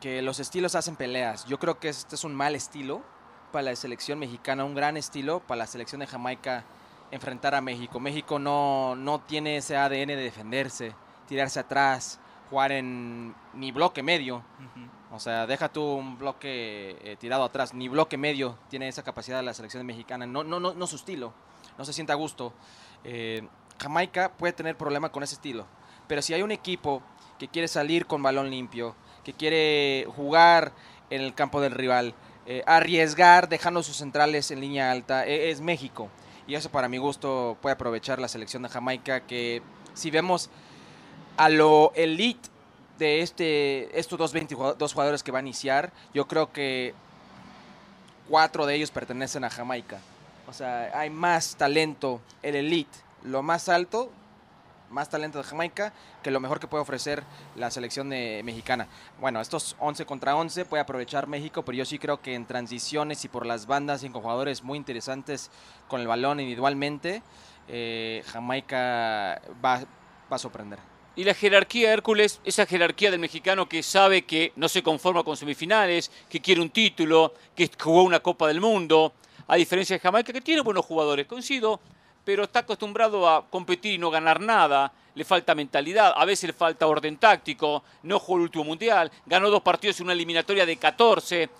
que los estilos hacen peleas. Yo creo que este es un mal estilo para la selección mexicana, un gran estilo para la selección de Jamaica enfrentar a México. México no, no tiene ese ADN de defenderse, tirarse atrás, jugar en ni bloque medio. O sea, deja tú un bloque eh, tirado atrás, ni bloque medio tiene esa capacidad la selección mexicana. No, no, no, no su estilo, no se sienta a gusto. Eh, Jamaica puede tener problema con ese estilo, pero si hay un equipo que quiere salir con balón limpio, que quiere jugar en el campo del rival, eh, arriesgar dejando sus centrales en línea alta, e- es México. Y eso para mi gusto puede aprovechar la selección de Jamaica, que si vemos a lo elite de este, estos dos, 20 jugado- dos jugadores que va a iniciar, yo creo que cuatro de ellos pertenecen a Jamaica. O sea, hay más talento, el elite, lo más alto, más talento de Jamaica que lo mejor que puede ofrecer la selección de- mexicana. Bueno, estos 11 contra 11 puede aprovechar México, pero yo sí creo que en transiciones y por las bandas y con jugadores muy interesantes con el balón individualmente, eh, Jamaica va, va a sorprender. Y la jerarquía Hércules, esa jerarquía del mexicano que sabe que no se conforma con semifinales, que quiere un título, que jugó una Copa del Mundo, a diferencia de Jamaica, que tiene buenos jugadores, coincido, pero está acostumbrado a competir y no ganar nada, le falta mentalidad, a veces le falta orden táctico, no jugó el último mundial, ganó dos partidos en una eliminatoria de 14.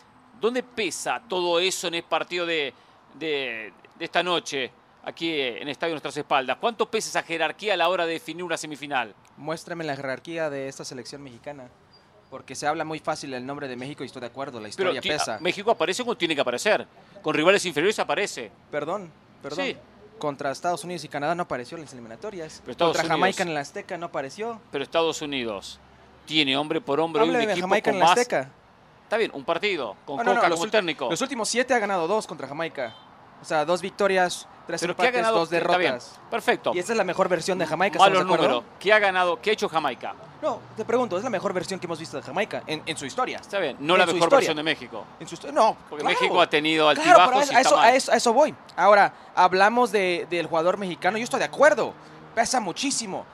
¿Dónde pesa todo eso en el partido de, de- de esta noche, aquí en el Estadio Nuestras Espaldas? ¿Cuánto pesa esa jerarquía a la hora de definir una semifinal? Muéstrame la jerarquía de esta selección mexicana. Porque se habla muy fácil el nombre de México y estoy de acuerdo, la historia pesa. México aparece cuando tiene que aparecer. Con rivales inferiores aparece. Perdón, perdón. Sí. Contra Estados Unidos y Canadá no apareció en las eliminatorias. Pero Contra Unidos- Jamaica en el Azteca no apareció. Pero Estados Unidos tiene hombre por hombre un Háblame de equipo Jamaica con en el más. Azteca. Está bien, un partido con Oh, no, no, Coca los técnico. Los últimos siete ha ganado dos contra Jamaica. O sea, dos victorias, tres Pero ¿qué ha empates, ganado? dos derrotas. Perfecto. Y esa es la mejor versión de Jamaica, Malos ¿estamos de acuerdo? números. ¿Qué ha ganado? ¿Qué ha hecho Jamaica? No, te pregunto, es la mejor versión que hemos visto de Jamaica en, en su historia. Está bien, no En la mejor historia. versión de México. En su histo- no, Porque claro. México ha tenido Claro, pero altibajos a, y a eso, a, eso, a eso voy. Ahora, hablamos de- del jugador mexicano. Yo estoy de acuerdo. Pesa muchísimo.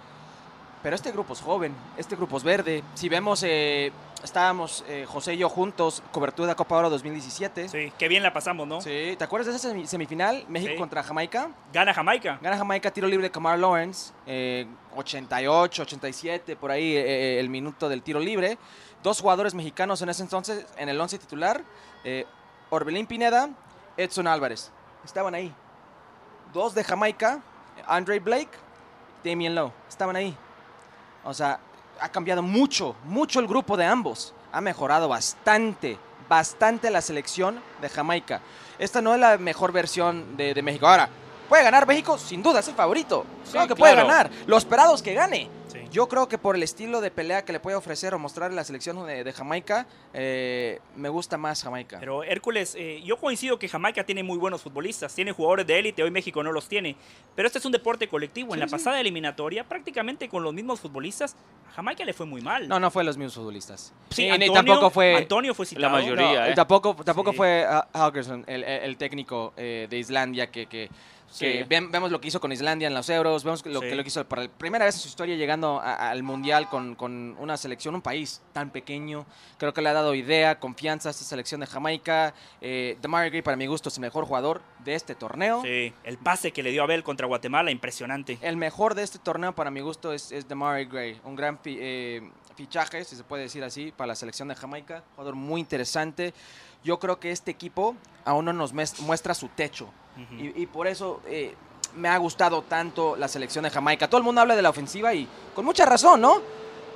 Pero este grupo es joven. Este grupo es verde. Si vemos, eh, estábamos eh, José y yo juntos, cobertura de Copa Oro 2017. Sí, qué bien la pasamos, ¿no? Sí, ¿te acuerdas de esa semi- semifinal? México Sí. contra Jamaica. Gana Jamaica. Gana Jamaica tiro libre de Kamar Lawrence. eh, 88, 87, por ahí eh, el minuto del tiro libre. Dos jugadores mexicanos en ese entonces en el 11 titular. eh, Orbelín Pineda, Edson Álvarez. Estaban ahí. Dos de Jamaica, Andre Blake, Damien Lowe. Estaban ahí. O sea, ha cambiado mucho, mucho el grupo de ambos. Ha mejorado bastante, bastante la selección de Jamaica. Esta no es la mejor versión de, de México. Ahora, ¿puede ganar México? Sin duda, es el favorito. Sí, claro que puede claro. ganar. Lo esperado es que gane. Yo creo que por el estilo de pelea que le puede ofrecer o mostrar la selección de, de Jamaica, eh, me gusta más Jamaica. Pero Hércules, eh, yo coincido que Jamaica tiene muy buenos futbolistas, tiene jugadores de élite, hoy México no los tiene. Pero este es un deporte colectivo. en la pasada eliminatoria, prácticamente con los mismos futbolistas, a Jamaica le fue muy mal. No, no fue los mismos futbolistas. Sí, Antonio, tampoco fue Antonio fue citado. La mayoría. No, y ¿eh? tampoco, tampoco Sí. fue ah, Halgerson, el, el- el técnico eh, de Islandia, que, que- que Sí. ven- vemos lo que hizo con Islandia en los Euros, vemos lo Sí. que lo que hizo para la primera vez en su historia llegando a- al Mundial con, con una selección, un país tan pequeño. Creo que le ha dado idea, confianza a esta selección de Jamaica. Eh, Gray, para mi gusto, es el mejor jugador de este torneo. Sí, el pase que le dio Abel contra Guatemala, impresionante. El mejor de este torneo, para mi gusto, es, es Demarai Gray. Un gran eh, fichaje, si se puede decir así, para la selección de Jamaica. Jugador muy interesante. Yo creo que este equipo aún no nos muestra su techo. Y, y por eso eh, me ha gustado tanto la selección de Jamaica. Todo el mundo habla de la ofensiva y con mucha razón, ¿no?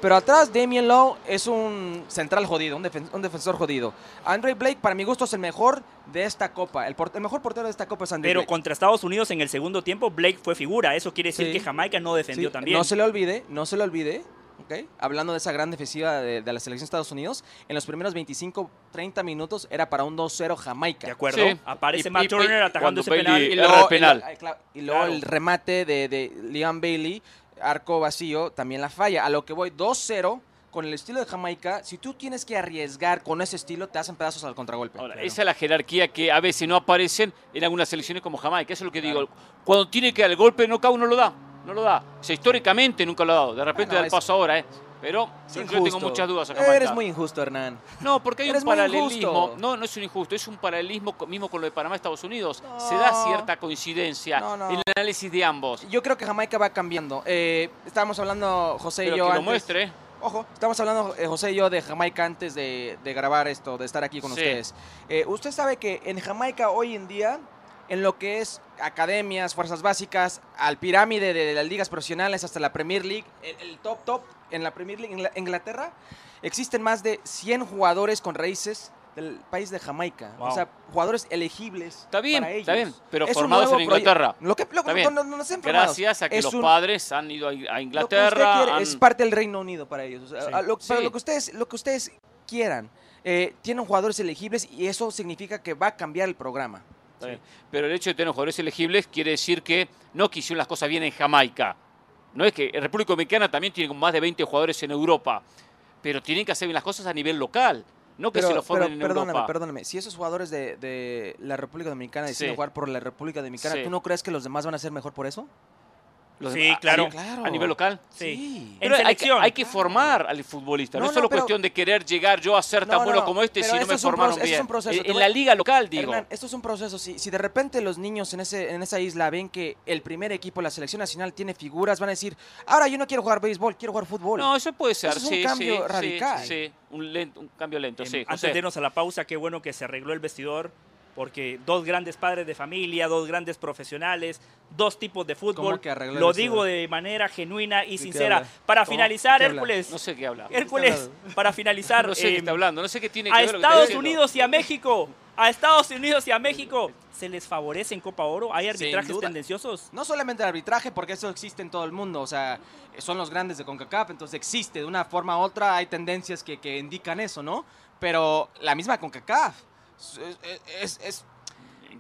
Pero atrás Damien Lowe es un central jodido, un, defen- un defensor jodido. Andre Blake, para mi gusto, es el mejor de esta copa. El, mejor portero de esta copa es Andre Pero Blake. contra Estados Unidos en el segundo tiempo, Blake fue figura. Eso quiere decir Sí. que Jamaica no defendió Sí, también. No se le olvide, no se le olvide, ¿ok? Hablando de esa gran defensiva de, de la selección de Estados Unidos, en los primeros 25, 30 minutos era para un 2-0 Jamaica. De acuerdo. Sí. Aparece Y- Matt y- Turner atajando cuando ese Bailey- penal. Y Y luego el penal. y luego- claro, y luego Claro. el remate de, de Liam Bailey, arco vacío, también la falla. A lo que voy, 2-0, con el estilo de Jamaica, si tú tienes que arriesgar con ese estilo, te hacen pedazos al contragolpe. Ahora, Claro. esa es la jerarquía que a veces no aparecen en algunas selecciones como Jamaica. Eso es lo que digo. Cuando tiene que dar el golpe, no cada uno lo da. No lo da. O sea, históricamente nunca lo ha dado. De repente Bueno, da el es- paso ahora, ¿eh? Pero yo, yo tengo muchas dudas a Jamaica. Eres muy injusto, Hernán. No, porque hay Eres un paralelismo. No, no es un injusto, es un paralelismo mismo con lo de Panamá Estados Unidos. Se da cierta coincidencia No, no. en el análisis de ambos. Yo creo que Jamaica va cambiando. Eh, estábamos hablando, José Pero y yo. que lo antes- muestre. Ojo, estamos hablando eh, José y yo de Jamaica antes de, de grabar esto, de estar aquí con Sí. ustedes. Eh, usted sabe que en Jamaica hoy en día, en lo que es academias, fuerzas básicas, al pirámide de las ligas profesionales hasta la Premier League, el, el top top en la Premier League en la- Inglaterra, existen más de 100 jugadores con raíces del país de Jamaica. O sea, jugadores elegibles. Está bien, para está ellos. bien, pero Es un formados nuevo en Inglaterra. Lo que, lo, Está bien. no- no- no. Gracias a que Es los un- padres han ido a a lo que usted Inglaterra. quiere han- es parte del Reino Unido para ellos. O sea, Sí. a lo, pero Sí. lo que ustedes, lo que ustedes quieran. Eh, tienen jugadores elegibles y eso significa que va a cambiar el programa. Está bien. Pero el hecho de tener jugadores elegibles quiere decir que no que hicieron las cosas bien en Jamaica. No es que República Dominicana también tiene más de 20 jugadores en Europa, pero tienen que hacer bien las cosas a nivel local, no que se lo formen en perdóname, Europa. perdóname. Si esos jugadores de, de la República Dominicana deciden Sí. jugar por la República Dominicana, Sí. ¿tú no crees que los demás van a ser mejor por eso? Los Sí, a- claro. a, Claro. a nivel local. Sí. Pero hay, que, selección. hay que formar al futbolista. No, No, es solo no, pero- cuestión de querer llegar yo a ser tan No, bueno no, como este si no me es un formaron esto es bien. un proceso. En, la liga local, digo. Hernán, esto es un proceso. Si, si de repente los niños en, ese, en esa isla ven que el primer equipo, la selección nacional, tiene figuras, van a decir, ahora yo no quiero jugar béisbol, quiero jugar fútbol. No, eso puede ser, Eso es un sí, cambio sí, sí, radical. Sí, un, lento- un cambio lento, Em, sí. Antes de irnos a la pausa, qué bueno que se arregló el vestidor, porque dos grandes padres de familia, dos grandes profesionales, dos tipos de fútbol. ¿Cómo que arregló el Lo digo de manera genuina y sincera. Para finalizar. Hércules, No sé qué habla. Hércules, para finalizar, No sé qué em, está hablando, no sé qué tiene que a ver Estados. Unidos y a México, a Estados Unidos y a México, ¿se les favorece en Copa Oro? ¿Hay arbitrajes tendenciosos? No solamente el arbitraje, porque eso existe en todo el mundo, o sea, son los grandes de CONCACAF, entonces existe, de una forma u otra hay tendencias que, que indican eso, ¿no? Pero la misma CONCACAF es, es- es-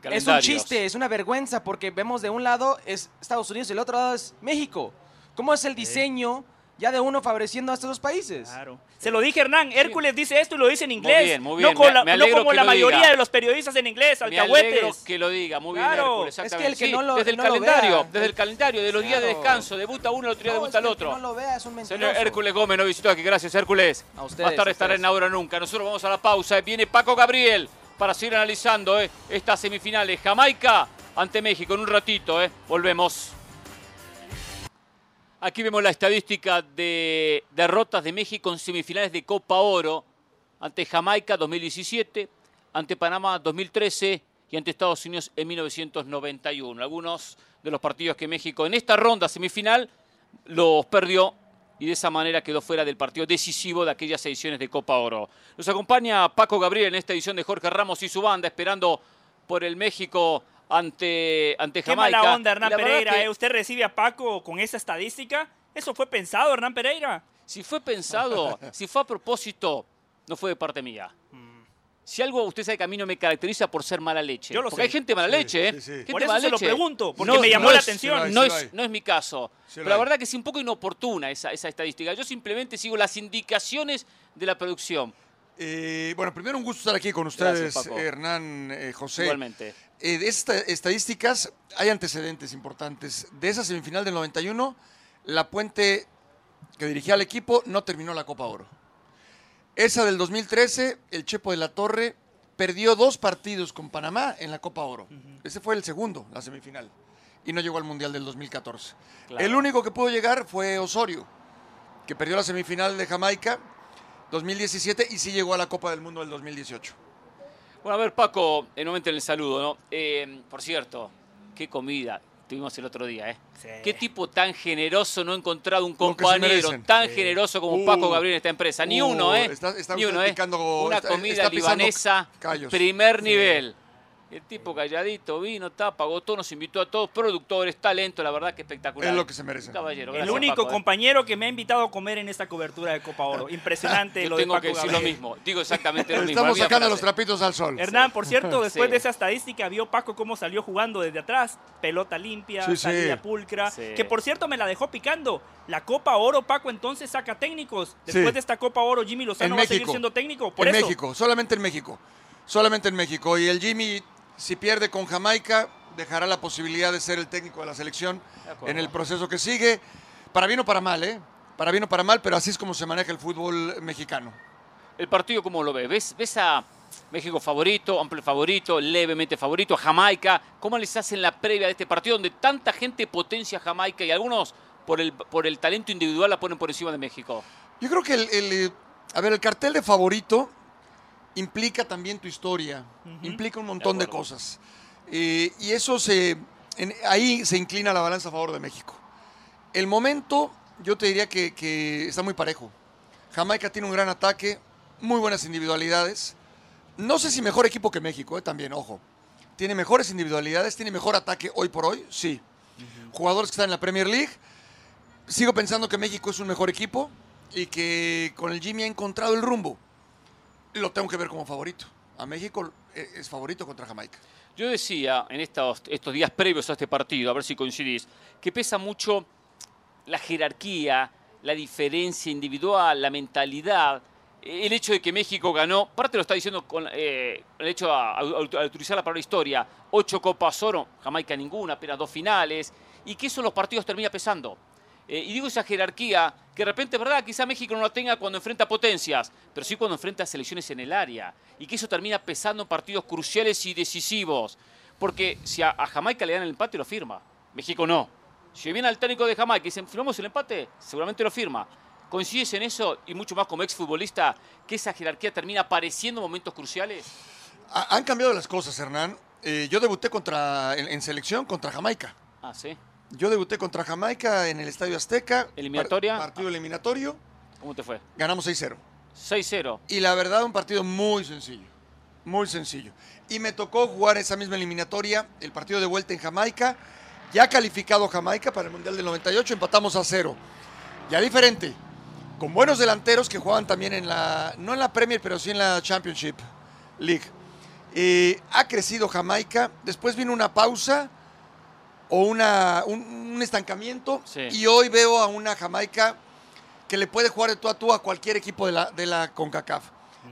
es un chiste, es una vergüenza, porque vemos de un lado es Estados Unidos y del otro lado es México. ¿Cómo es el diseño ya de uno favoreciendo a estos dos países? Claro. Se lo dije, Hernán. Hércules dice esto y lo dice en inglés. bien, muy bien. No, con la- me no como que la lo mayoría diga. de los periodistas en inglés, Me alegro alcahuetes. que lo diga, muy bien, Claro. Hércules, Es que el que Sí, no lo- desde el no lo calendario, vea. desde el calendario, de los días de Claro. descanso, debuta uno, el otro día debuta el que otro. no lo vea, es un mentiroso. Señor Hércules Gómez nos visitó aquí, gracias Hércules. A ustedes, Más tarde estará en Ahora Nunca. Nosotros vamos a la pausa. Viene Paco Gabriel para seguir analizando eh, estas semifinales. Jamaica ante México en un ratito. eh. Volvemos. Aquí vemos la estadística de derrotas de México en semifinales de Copa Oro ante Jamaica 2017, ante Panamá 2013 y ante Estados Unidos en 1991. Algunos de los partidos que México en esta ronda semifinal los perdió y de esa manera quedó fuera del partido decisivo de aquellas ediciones de Copa Oro. Nos acompaña Paco Gabriel en esta edición de Jorge Ramos y su banda esperando por el México ante, ante Qué Jamaica. mala onda, Hernán Pereira. que- eh. Usted recibe a Paco con esa estadística ¿Eso fue pensado, Hernán Pereira? Si fue pensado, si fue a propósito, no fue de parte mía. Si algo usted sabe que a mí no me caracteriza por ser mala leche. Yo lo porque sé. hay gente mala Sí, leche, ¿eh? sí, sí. Gente Por eso mala se lo pregunto, porque me llamó la es- atención. Sí lo hay, No es, no es mi caso. Pero la verdad que es un poco inoportuna esa, esa estadística. Yo simplemente sigo las indicaciones de la producción. Eh, bueno, primero un gusto estar aquí con ustedes. Hernán, eh, José. Igualmente. Eh, de estas estadísticas hay antecedentes importantes. De esa semifinal del 91, la Puente que dirigía al equipo no terminó la Copa Oro. Esa del 2013, el Chepo de la Torre perdió dos partidos con Panamá en la Copa Oro. Ese fue el segundo, la semifinal. Y no llegó al Mundial del 2014. Claro. El único que pudo llegar fue Osorio, que perdió la semifinal de Jamaica 2017 y sí llegó a la Copa del Mundo del 2018. Bueno, a ver, Paco, en un momento en el saludo, ¿no? Eh, por cierto, qué comida tuvimos el otro día, ¿eh? Sí. Qué tipo tan generoso no he encontrado un compañero tan Sí. generoso como Uh, Paco Gabriel en esta empresa. Ni uh, uno, ¿eh? está- está Ni uno, ¿eh? Una está- comida libanesa, callos. primer nivel. El tipo calladito, vino, está, pagó todo, nos invitó a todos, productores, talento, la verdad que espectacular. Es lo que se merecen. Caballero, El único Paco, ¿eh? compañero que me ha invitado a comer en esta cobertura de Copa Oro. Impresionante Yo lo de tengo Paco que decir lo mismo, digo exactamente lo mismo. Estamos sacando frase. los trapitos al sol. Hernán, por cierto, después Sí. de esa estadística, vio Paco cómo salió jugando desde atrás. Pelota limpia, Sí, sí. salida pulcra. Sí. Que por cierto me la dejó picando. La Copa Oro, Paco, entonces saca técnicos. Después Sí. de esta Copa Oro, Jimmy Lozano En va a seguir México. siendo técnico. Por en eso. México, solamente en México. Solamente en México. Y el Jimmy, si pierde con Jamaica, dejará la posibilidad de ser el técnico de la selección De en el proceso que sigue. Para bien o para mal, ¿eh? Para bien o para mal, pero así es como se maneja el fútbol mexicano. El partido, ¿cómo lo ves? ¿Ves, ves a México favorito, amplio favorito, levemente favorito, a Jamaica? ¿Cómo les hacen la previa de este partido donde tanta gente potencia a Jamaica y algunos por el, por el talento individual la ponen por encima de México? Yo creo que el, el, eh, a ver, el cartel de favorito implica también tu historia, implica un montón de, cosas. Eh, y eso se, en- ahí se inclina la balanza a favor de México. El momento, yo te diría que, que está muy parejo. Jamaica tiene un gran ataque, muy buenas individualidades. No sé si mejor equipo que México, eh, también, ojo. Tiene mejores individualidades, tiene mejor ataque hoy por hoy, sí. Jugadores que están en la Premier League. Sigo pensando que México es un mejor equipo y que con el Jimmy ha encontrado el rumbo. Lo tengo que ver como favorito. A México eh, es favorito contra Jamaica. Yo decía en estos, estos días previos a este partido, a ver si coincidís, que pesa mucho la jerarquía, la diferencia individual, la mentalidad. El hecho de que México ganó, parte lo está diciendo con eh, el hecho a utilizar la palabra historia, ocho Copas Oro, Jamaica ninguna, apenas dos finales, y que eso en los partidos termina pesando. Eh, y digo esa jerarquía, que de repente, es verdad, quizá México no la tenga cuando enfrenta potencias, pero sí cuando enfrenta selecciones en el área. Y que eso termina pesando en partidos cruciales y decisivos. Porque si a, a Jamaica le dan el empate, lo firma. México no. Si viene al técnico de Jamaica y dicen, firmamos el empate, seguramente lo firma. ¿Coincides en eso y mucho más como exfutbolista que esa jerarquía termina apareciendo en momentos cruciales? Ha- han cambiado las cosas, Hernán. Eh, yo debuté contra, en, en selección contra Jamaica. Ah, sí. Yo debuté contra Jamaica en el Estadio Azteca. ¿Eliminatoria? Par- partido eliminatorio. ¿Cómo te fue? Ganamos 6-0. 6-0. Y la verdad, un partido muy sencillo. Muy sencillo. Y me tocó jugar esa misma eliminatoria, el partido de vuelta en Jamaica. Ya calificado Jamaica para el Mundial del 98, empatamos a cero. Ya diferente. Con buenos delanteros que jugaban también en la, no en la Premier, pero sí en la Championship League. Eh, ha crecido Jamaica. Después vino una pausa o una, un, un estancamiento. Sí. Y hoy veo a una Jamaica que le puede jugar de tú a tú a cualquier equipo de la, de la CONCACAF.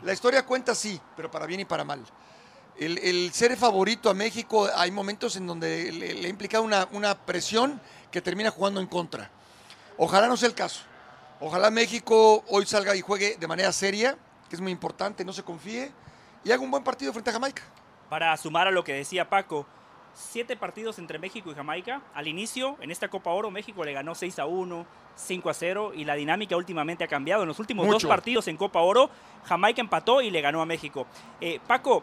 La historia cuenta sí, pero para bien y para mal. El, el ser favorito a México, hay momentos en donde le, le ha implicado una, una presión que termina jugando en contra. Ojalá no sea el caso. Ojalá México hoy salga y juegue de manera seria, que es muy importante, no se confíe, y haga un buen partido frente a Jamaica. Para sumar a lo que decía Paco, siete partidos entre México y Jamaica. Al inicio, en esta Copa Oro, México le ganó 6 a 1, 5 a 0 y la dinámica últimamente ha cambiado. En los últimos dos partidos en Copa Oro, Jamaica empató y le ganó a México. Eh, Paco,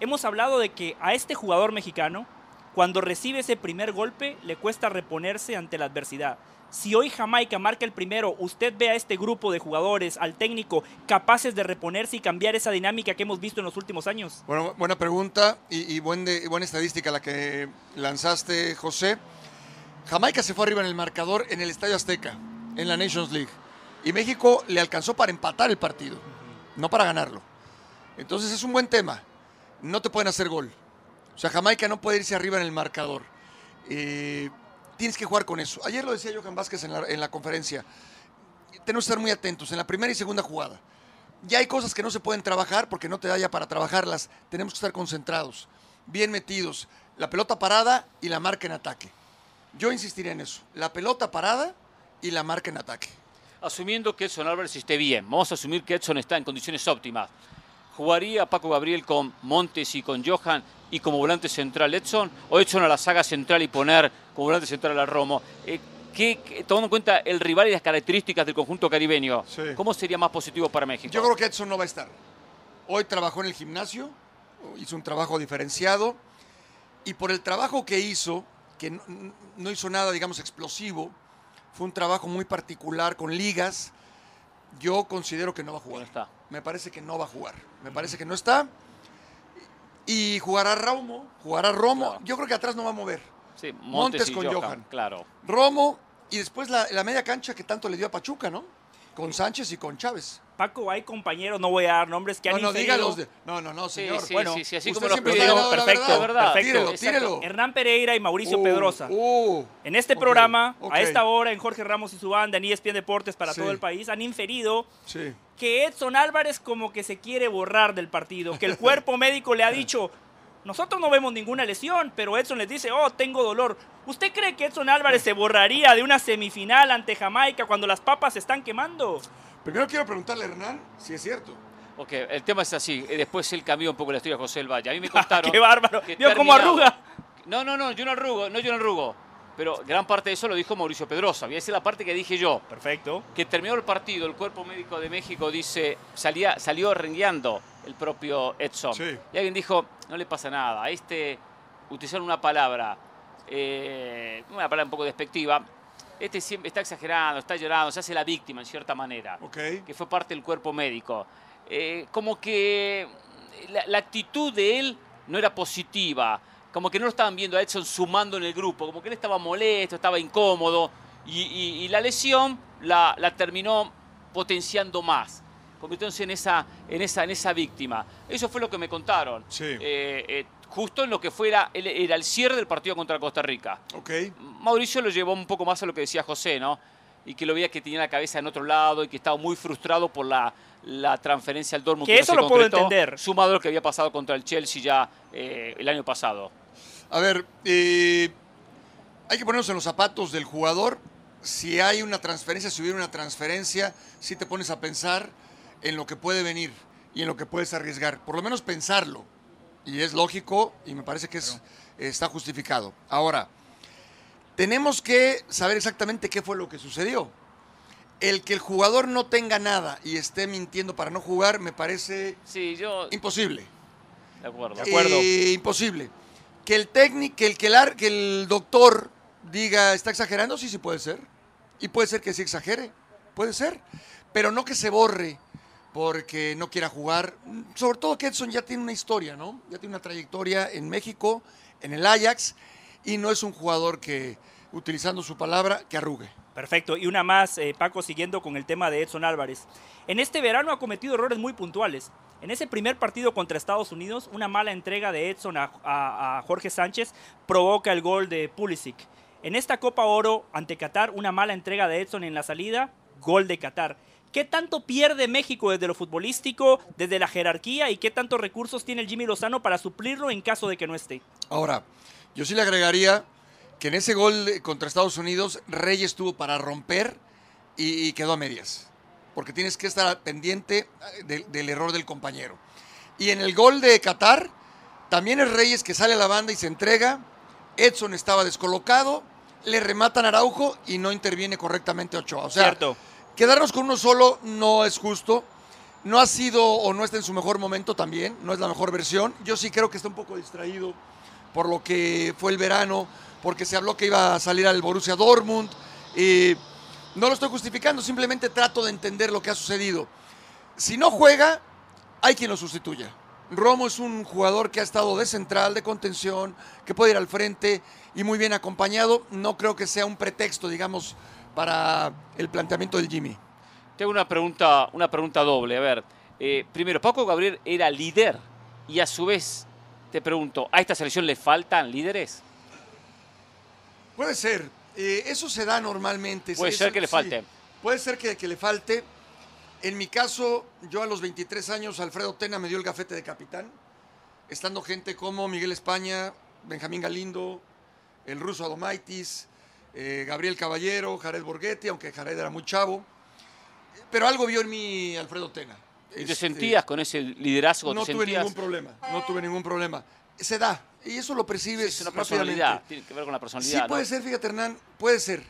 hemos hablado de que a este jugador mexicano, cuando recibe ese primer golpe, le cuesta reponerse ante la adversidad. Si hoy Jamaica marca el primero, usted ve a este grupo de jugadores, al técnico, capaces de reponerse y cambiar esa dinámica que hemos visto en los últimos años. Bueno, buena pregunta y, buena estadística la que lanzaste, José. Jamaica se fue arriba en el marcador en el Estadio Azteca. en la Nations League. Y México le alcanzó para empatar el partido, no para ganarlo. Entonces es un buen tema. No te pueden hacer gol. O sea, Jamaica no puede irse arriba en el marcador. Eh, tienes que jugar con eso. Ayer lo decía Johan Vázquez en la, en la conferencia. Tenemos que estar muy atentos en la primera y segunda jugada. Ya hay cosas que no se pueden trabajar porque no te da ya para trabajarlas. Tenemos que estar concentrados, bien metidos. La pelota parada y la marca en ataque. Yo insistiría en eso. La pelota parada y la marca en ataque. Asumiendo que Edson Álvarez esté bien, vamos a asumir que Edson está en condiciones óptimas. ¿Jugaría Paco Gabriel con Montes y con Johan y como volante central Edson? ¿O Edson a la saga central y poner como volante central a Romo? Eh, ¿qué- qué- tomando en cuenta el rival y las características del conjunto caribeño, Sí. ¿cómo sería más positivo para México? Yo creo que Edson no va a estar. Hoy trabajó en el gimnasio, hizo un trabajo diferenciado y por el trabajo que hizo, que no, no hizo nada, digamos, explosivo, fue un trabajo muy particular con ligas, yo considero que no va a jugar. está. Me parece que no va a jugar. Me parece que no está. Y jugará Romo, jugará Romo. Claro. Yo creo que atrás no va a mover. Sí, Montes, Montes y con Johan, Johan. Claro. Romo y después la, la media cancha que tanto le dio a Pachuca, ¿no? Con Sánchez y con Chávez. Paco, hay compañeros, no voy a dar nombres que han No, no, dígalos. de- No, no, no, Sí, señor. sí, Bueno, sí, sí, así usted como los Perfecto, verdad. perfecto. Tírelo. Hernán Pereira y Mauricio Uh, Pedrosa. uh. En este programa, a esta hora, en Jorge Ramos y su banda, en ESPN Deportes para Sí. todo el país, han inferido Sí. Que Edson Álvarez como que se quiere borrar del partido, que el cuerpo médico le ha dicho, nosotros no vemos ninguna lesión, pero Edson les dice, oh, tengo dolor. ¿Usted cree que Edson Álvarez se borraría de una semifinal ante Jamaica cuando las papas se están quemando? Primero quiero preguntarle a Hernán si es cierto. Ok, el tema es así. Después él cambió un poco la historia de José El Valle. A mí me contaron. ¡Qué bárbaro! que ¿Vio cómo terminado- arruga? No, no, no, yo no arrugo, no yo no arrugo. Pero gran parte de eso lo dijo Mauricio Pedrosa. Voy a decir la parte que dije yo. Perfecto. Que terminó el partido, el cuerpo médico de México dice, salía, salió rengueando el propio Edson. Sí. Y alguien dijo, no le pasa nada. A este, utilizaron una palabra, eh, una palabra un poco despectiva. Este siempre está exagerando, está llorando, se hace la víctima en cierta manera Ok. que fue parte del cuerpo médico. Eh, como que la, la actitud de él no era positiva, como que no lo estaban viendo a Edson sumando en el grupo, como que él estaba molesto, estaba incómodo, y, y- y la lesión la, la terminó potenciando más, convirtiéndose en esa, en, esa, en esa víctima. Eso fue lo que me contaron. Sí. Eh, eh, justo en lo que fuera, el- era el cierre del partido contra Costa Rica. Ok. Mauricio lo llevó un poco más a lo que decía José, ¿no? Y que lo veía que tenía la cabeza en otro lado y que estaba muy frustrado por la, la transferencia al Dortmund. Que no eso se lo puedo entender. Sumado a lo que había pasado contra el Chelsea ya eh, el año pasado. A ver, eh, hay que ponernos en los zapatos del jugador. Si hay una transferencia, si hubiera una transferencia, si te pones a pensar en lo que puede venir y en lo que puedes arriesgar. Por lo menos pensarlo. Y es lógico y me parece que es, está justificado. Ahora, tenemos que saber exactamente qué fue lo que sucedió. El que el jugador no tenga nada y esté mintiendo para no jugar me parece Sí, yo. imposible. De acuerdo. De acuerdo. Eh, imposible. Que el técnico, que el, que, el, doctor diga, ¿está exagerando? Sí, sí puede ser. Y puede ser que sí exagere. Puede ser. Pero no que se borre porque no quiera jugar. Sobre todo que Edson ya tiene una historia, ¿no? Ya tiene una trayectoria en México, en el Ajax, y no es un jugador que, utilizando su palabra, que arrugue. Perfecto. Y una más, eh, Paco, siguiendo con el tema de Edson Álvarez. En este verano ha cometido errores muy puntuales. En ese primer partido contra Estados Unidos, una mala entrega de Edson a, Jorge Sánchez provoca el gol de Pulisic. En esta Copa Oro ante Qatar, una mala entrega de Edson en la salida, gol de Qatar. ¿Qué tanto pierde México desde lo futbolístico, desde la jerarquía y qué tantos recursos tiene el Jimmy Lozano para suplirlo en caso de que no esté? Ahora, yo sí le agregaría que en ese gol contra Estados Unidos, Reyes tuvo para romper y quedó a medias. Porque tienes que estar pendiente eh, del- del error del compañero. Y en el gol de Qatar, también es Reyes que sale a la banda y se entrega. Edson estaba descolocado, le rematan a Araujo y no interviene correctamente Ochoa. O sea, Cierto. quedarnos con uno solo no es justo. No ha sido o no está en su mejor momento también, no es la mejor versión. Yo sí creo que está un poco distraído por lo que fue el verano, porque se habló que iba a salir al Borussia Dortmund. Eh, no lo estoy justificando, simplemente trato de entender lo que ha sucedido. Si no juega, hay quien lo sustituya. Romo es un jugador que ha estado de central, de contención, que puede ir al frente y muy bien acompañado. No creo que sea un pretexto, digamos, para el planteamiento del Jimmy. Tengo una pregunta, una pregunta doble. A ver, eh, primero, Paco Gabriel era líder y a su vez te pregunto, ¿a esta selección le faltan líderes? Puede ser. Eh, eso se da normalmente. Puede ser que le sí. falte. Puede ser que, que le falte. En mi caso, yo a los 23 años, Alfredo Tena me dio el gafete de capitán, estando gente como Miguel España, Benjamín Galindo, el ruso Adomaitis, eh, Gabriel Caballero, Jared Borghetti, aunque Jared era muy chavo. Pero algo vio en mí Alfredo Tena. ¿Y te Este, sentías con ese liderazgo? No ¿Te tuve sentías? ningún problema, no tuve ningún problema. Se da, y eso lo percibes Es una rápidamente. personalidad, tiene que ver con la Sí, personalidad. puede ¿no? ser, fíjate, Hernán, puede ser.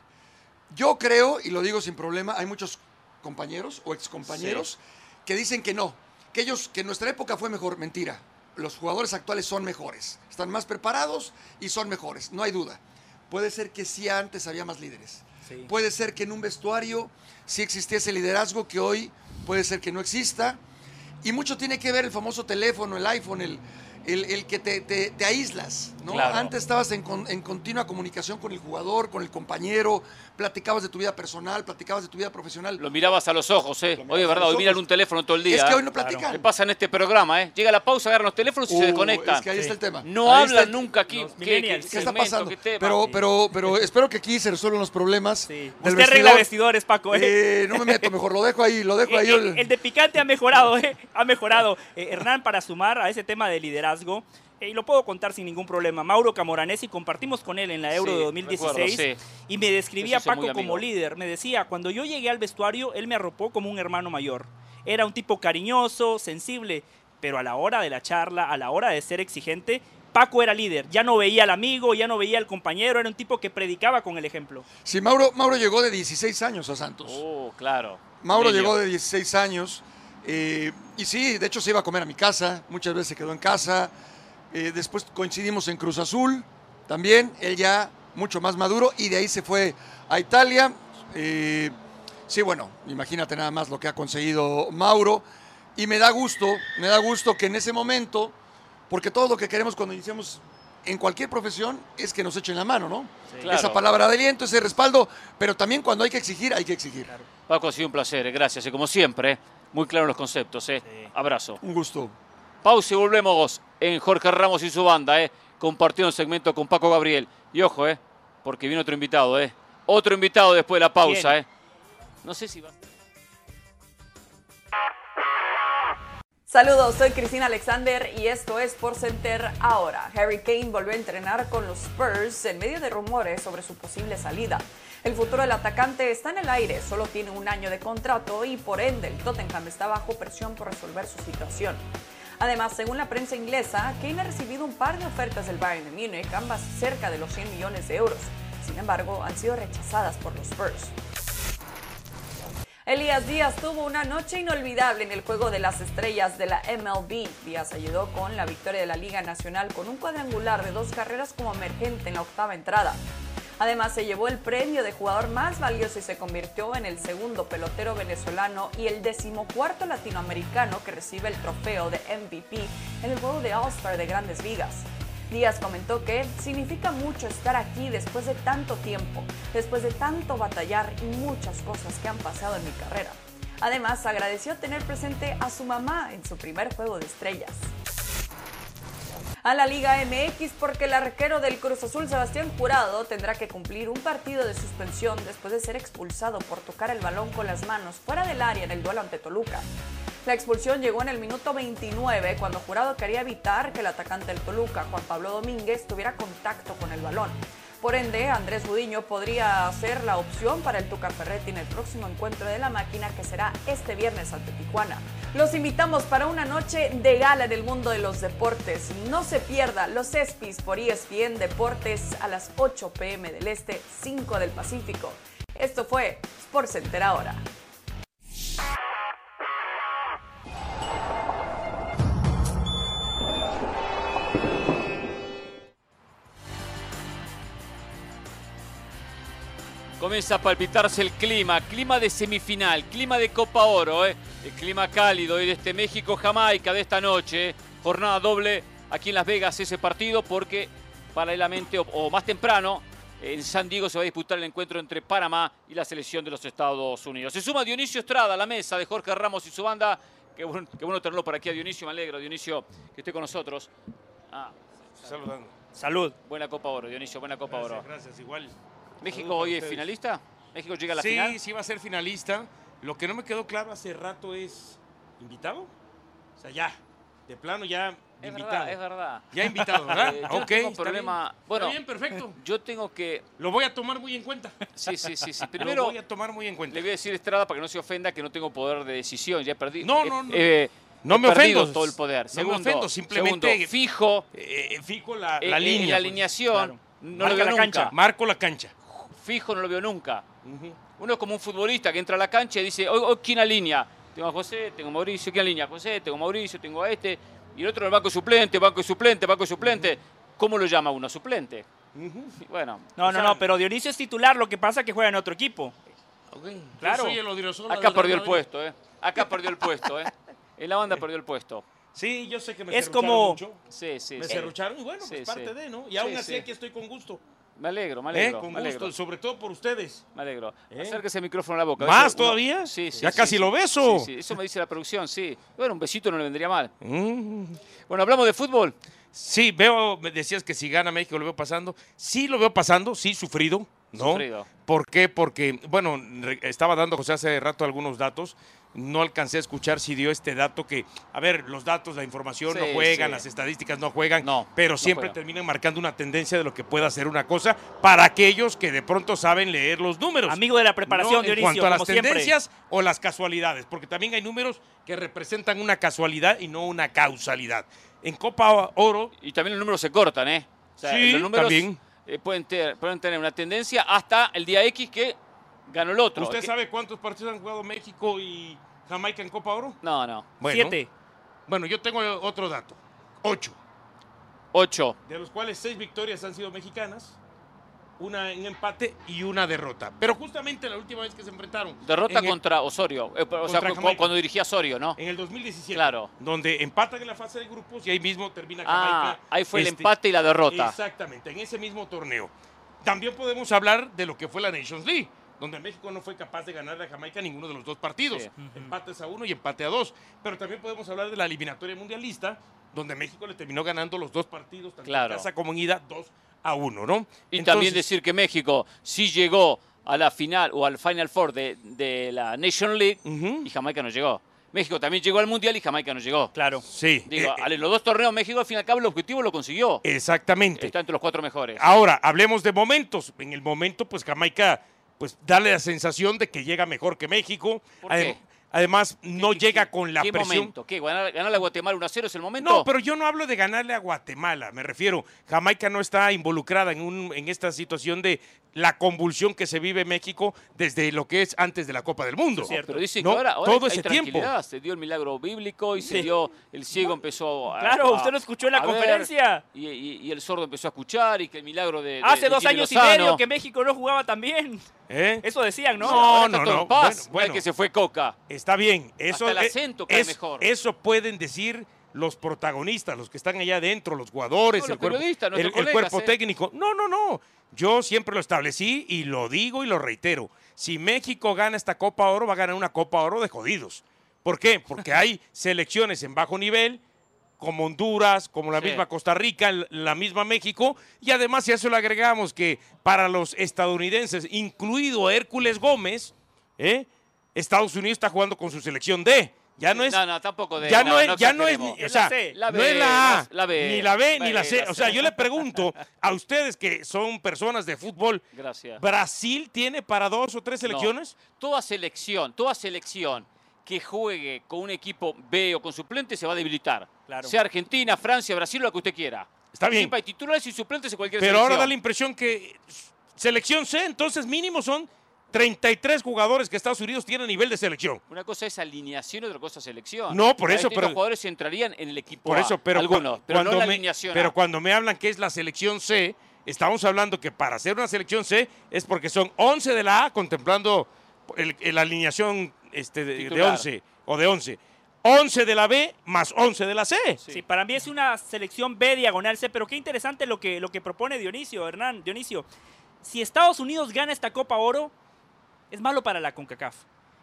Yo creo, y lo digo sin problema, hay muchos compañeros o excompañeros que dicen que no, que ellos, que nuestra época fue mejor. Mentira. Los jugadores actuales son mejores, están más preparados y son mejores, no hay duda. Puede ser que sí antes había más líderes. Sí. Puede ser que en un vestuario sí existía ese liderazgo que hoy puede ser que no exista. Y mucho tiene que ver el famoso teléfono, el iPhone, el, el, el que te, te- te aíslas. ¿no? Claro. Antes estabas en, con- en continua comunicación con el jugador, con el compañero, platicabas de tu vida personal, platicabas de tu vida profesional. Lo mirabas a los ojos, ¿eh? Hoy es verdad, hoy miran un teléfono todo el día. es que hoy no platican. ¿Qué pasa en este programa, eh? Llega la pausa, agarran los teléfonos y se desconectan. Es que ahí está el tema. No Ahí hablan el- nunca aquí. ¿Qué. ¿Qué está pasando? qué tema? Pero, pero, pero espero que aquí se resuelvan los problemas. Sí. del Usted arregla vestidor. vestidores, Paco. ¿eh? Eh, no me meto, mejor lo dejo ahí, lo dejo ahí. El, el de picante ha mejorado, ¿eh? Ha mejorado. Eh, Hernán, para sumar a ese tema de liderazgo, eh, y lo puedo contar sin ningún problema. Mauro Camoranesi, compartimos con él en la Euro Sí, de 2016 recuerdo, y me describía a Paco como líder. Me decía, cuando yo llegué al vestuario, él me arropó como un hermano mayor. Era un tipo cariñoso, sensible, pero a la hora de la charla, a la hora de ser exigente, Paco era líder. Ya no veía al amigo, ya no veía al compañero, era un tipo que predicaba con el ejemplo. Sí, Mauro, Mauro llegó de 16 años a Santos. Oh, claro. Mauro llegó de 16 años eh, y sí, de hecho se iba a comer a mi casa, muchas veces se quedó en casa. Eh, después coincidimos en Cruz Azul también, él ya mucho más maduro y de ahí se fue a Italia. Eh, sí, bueno, imagínate nada más lo que ha conseguido Mauro y me da gusto, me da gusto que en ese momento, porque todo lo que queremos cuando iniciamos en cualquier profesión es que nos echen la mano, ¿no? Claro. Esa palabra de aliento, ese respaldo, pero también cuando hay que exigir, hay que exigir. Paco, ha sido un placer, gracias. eh, como siempre, muy claro en los conceptos. eh. Sí. Abrazo. Un gusto. Pausa y volvemos en Jorge Ramos y su banda, ¿eh? Compartiendo el segmento con Paco Gabriel. Y ojo, ¿eh? Porque viene otro invitado, ¿eh? Otro invitado después de la pausa. ¿eh? No sé si va. Saludos, soy Cristina Alexander y esto es Por Center ahora. Harry Kane volvió a entrenar con los Spurs en medio de rumores sobre su posible salida. El futuro del atacante está en el aire, solo tiene un año de contrato y por ende el Tottenham está bajo presión por resolver su situación. Además, según la prensa inglesa, Kane ha recibido un par de ofertas del Bayern de Múnich, ambas cerca de los 100 millones de euros. Sin embargo, han sido rechazadas por los Spurs. Elías Díaz tuvo una noche inolvidable en el juego de las estrellas de la MLB. Díaz ayudó con la victoria de la Liga Nacional con un cuadrangular de dos carreras como emergente en la octava entrada. Además, se llevó el premio de jugador más valioso y se convirtió en el segundo pelotero venezolano y el decimocuarto latinoamericano que recibe el trofeo de MVP en el juego de All-Star de Grandes Ligas. Díaz comentó que significa mucho estar aquí después de tanto tiempo, después de tanto batallar y muchas cosas que han pasado en mi carrera. Además, agradeció tener presente a su mamá en su primer juego de estrellas. A la Liga MX porque el arquero del Cruz Azul Sebastián Jurado tendrá que cumplir un partido de suspensión después de ser expulsado por tocar el balón con las manos fuera del área en el duelo ante Toluca. La expulsión llegó en el minuto 29 cuando Jurado quería evitar que el atacante del Toluca, Juan Pablo Domínguez, tuviera contacto con el balón. Por ende, Andrés Budiño podría ser la opción para el Tuca Ferretti en el próximo encuentro de la máquina que será este viernes ante Tijuana. Los invitamos para una noche de gala en el mundo de los deportes. No se pierda los ESPYs por ESPN Deportes a las 8 pm del Este, 5 del Pacífico. Esto fue SportsCenter ahora. Comienza a palpitarse el clima, clima de semifinal, clima de Copa Oro, ¿eh? el clima cálido y de este México-Jamaica de esta noche. ¿eh? Jornada doble aquí en Las Vegas ese partido porque paralelamente o, o más temprano En San Diego se va a disputar el encuentro entre Panamá y la selección de los Estados Unidos. Se suma Dionisio Estrada a la mesa de Jorge Ramos y su banda. Qué bueno, qué bueno tenerlo por aquí a Dionisio, me alegro, Dionisio, que esté con nosotros. Ah, Saludando. Salud. buena Copa Oro, Dionisio, buena Copa Gracias, Oro. gracias, igual. ¿México hoy es finalista? ¿México llega a la sí, final? sí va a ser finalista. Lo que no me quedó claro hace rato es invitado. O sea, ya, de plano ya Es invitado. verdad, es verdad. Ya invitado, ¿verdad? Eh, ok. tengo problema. bien. Bueno, Está bien, perfecto. yo tengo que. Lo voy a tomar muy en cuenta. Sí, sí, sí, sí. Lo Primero, voy a tomar muy en cuenta. le voy a decir Estrada para que no se ofenda que no tengo poder de decisión. Ya perdí. No, eh, no, no. eh, No me ofendo. todo el poder. No me ofendo, simplemente- segundo, fijo. Eh, fijo la, eh, la eh, línea. la pues. alineación. Claro. No Marca lo la cancha. Marco la cancha. Fijo no lo veo nunca. Uno es como un futbolista que entra a la cancha y dice, hoy, hoy ¿quién alinea? Tengo a José, tengo a Mauricio, ¿quién alinea? José, tengo a Mauricio, tengo a este. Y el otro en el banco suplente, banco suplente, banco suplente. ¿Cómo lo llama uno? Suplente. Bueno. No, o no, sea, no, pero Dionisio es titular, lo que pasa es que juega en otro equipo. Claro. Acá perdió el puesto, ¿eh? Acá perdió el puesto, ¿eh? En la banda perdió el puesto. Sí, yo sé que me Es serrucharon como- mucho. Sí, sí, Me sí. serrucharon y bueno, Sí, pues parte sí. de, ¿no? Y Sí, aún así sí. aquí estoy con gusto. Me alegro, me ¿eh? alegro. Con me alegro. gusto, sobre todo por ustedes. Me alegro. ¿Eh? Acérquese el micrófono a la boca. ¿Más uno- todavía? Sí, sí. Ya sí, casi sí. lo beso. Sí, sí, Eso me dice la producción, sí. Bueno, un besito no le vendría mal. Mm. Bueno, hablamos de fútbol. Sí, veo, me decías que si gana México lo veo pasando. Sí lo veo pasando, sí, sufrido, ¿no? Sufrido. ¿Por qué? Porque, bueno, estaba dando José hace rato algunos datos. No alcancé a escuchar si dio este dato que, a ver, los datos, la información no juegan, sí. las estadísticas no juegan, No, pero siempre terminan marcando una tendencia de lo que pueda ser una cosa para aquellos que de pronto saben leer los números. Amigo de la preparación, No en cuanto a las siempre. tendencias o las casualidades, porque también hay números que representan una casualidad y no una causalidad. En Copa Oro, Y también los números se cortan, ¿eh? O sea, Sí, los números también. eh, pueden, ter- pueden tener una tendencia hasta el día X que ganó el otro. ¿usted sabe cuántos partidos han jugado México y Jamaica en Copa Oro? No, no. Bueno, Siete. Bueno, yo tengo otro dato. Ocho. Ocho. De los cuales seis victorias han sido mexicanas, una en empate y una derrota. Pero justamente la última vez que se enfrentaron. Derrota en el- contra Osorio. Eh, o sea, Contra cu- Jamaica. cuando dirigía Osorio, ¿no? En el 2017. Claro. Donde empatan en la fase de grupos y ahí mismo termina Ah, Jamaica. ahí fue el este, empate y la derrota. Exactamente, en ese mismo torneo. También podemos hablar de lo que fue la Nations League, donde México no fue capaz de ganarle a Jamaica ninguno de los dos partidos. Sí. Empates a uno y empate a dos. Pero también podemos hablar de la eliminatoria mundialista, donde México le terminó ganando los dos partidos, tanto Claro. en casa como en ida, dos a uno, ¿no? Y Entonces, también decir que México sí llegó a la final o al Final Four de, de la Nation League y Jamaica no llegó. México también llegó al Mundial y Jamaica no llegó. Claro. Sí, Digo, eh, en los dos torneos México al fin y al cabo el objetivo lo consiguió. exactamente. Está entre los cuatro mejores. Ahora, hablemos de momentos. En el momento, pues Jamaica, pues darle la sensación de que llega mejor que México. ¿Por Adem- qué? Además, no llega con la ¿Qué presión. momento? ¿Qué? ¿Ganar, ganarle a Guatemala 1 a 0 es el momento? No, pero yo no hablo de ganarle a Guatemala, me refiero. Jamaica no está involucrada en, un, en esta situación de la convulsión que se vive en México desde lo que es antes de la Copa del Mundo. Cierto. Pero dice que No, ahora, ahora todo hay ese tiempo. Se dio el milagro bíblico y se dio, el ciego empezó a... Claro, a- usted lo escuchó en la ver, conferencia. y, y- y el sordo empezó a escuchar y que el milagro de... de- Hace de dos Jimmy años y medio que México no jugaba tan bien. ¿Eh? Eso decían, ¿no? No, no, todo no. en paz. Bueno, que se fue Coca. Está bien. Eso, Hasta el eh, acento cae es- mejor. Eso pueden decir los protagonistas, los que están allá adentro, los jugadores, No, el, los cuerpo, periodistas, el- nuestros el colegas, cuerpo ¿eh? técnico. No, no, no. Yo siempre lo establecí y lo digo y lo reitero. Si México gana esta Copa Oro, va a ganar una Copa Oro de jodidos. ¿Por qué? Porque hay selecciones en bajo nivel, como Honduras, como la Sí. misma Costa Rica, la misma México, y además si a eso le agregamos que para los estadounidenses, incluido Hércules Gómez, ¿eh? Estados Unidos está jugando con su selección D. Ya no es No, no, tampoco de... ya no, es, ya no es, o sea, la C. La no es la A, la B, ni la B, ni la C. la O sea, yo le pregunto a ustedes que son personas de fútbol, Gracias. ¿Brasil tiene para dos o tres No. selecciones? Toda selección, toda selección que juegue con un equipo B o con suplente se va a debilitar. Claro. Sea Argentina, Francia, Brasil, lo que usted quiera. Está bien. Titulares y suplentes en cualquier Pero selección. ahora da la impresión que selección C, entonces mínimo son 33 jugadores que Estados Unidos tiene a nivel de selección. Una cosa es alineación y otra cosa es selección. No, por eso, distintos pero- jugadores entrarían en el equipo Por eso, pero, algunos, pero no cuando la me, alineación. pero A. cuando me hablan que es la selección C, estamos hablando que para hacer una selección C es porque son 11 de la A contemplando la alineación este, de, de Titular. 11 o de 11. 11 de la B más 11 de la C. Sí. Sí, para mí es una selección B diagonal C, pero qué interesante lo que, lo que propone Dionisio, Hernán, Dionisio. si Estados Unidos gana esta Copa Oro, es malo para la CONCACAF.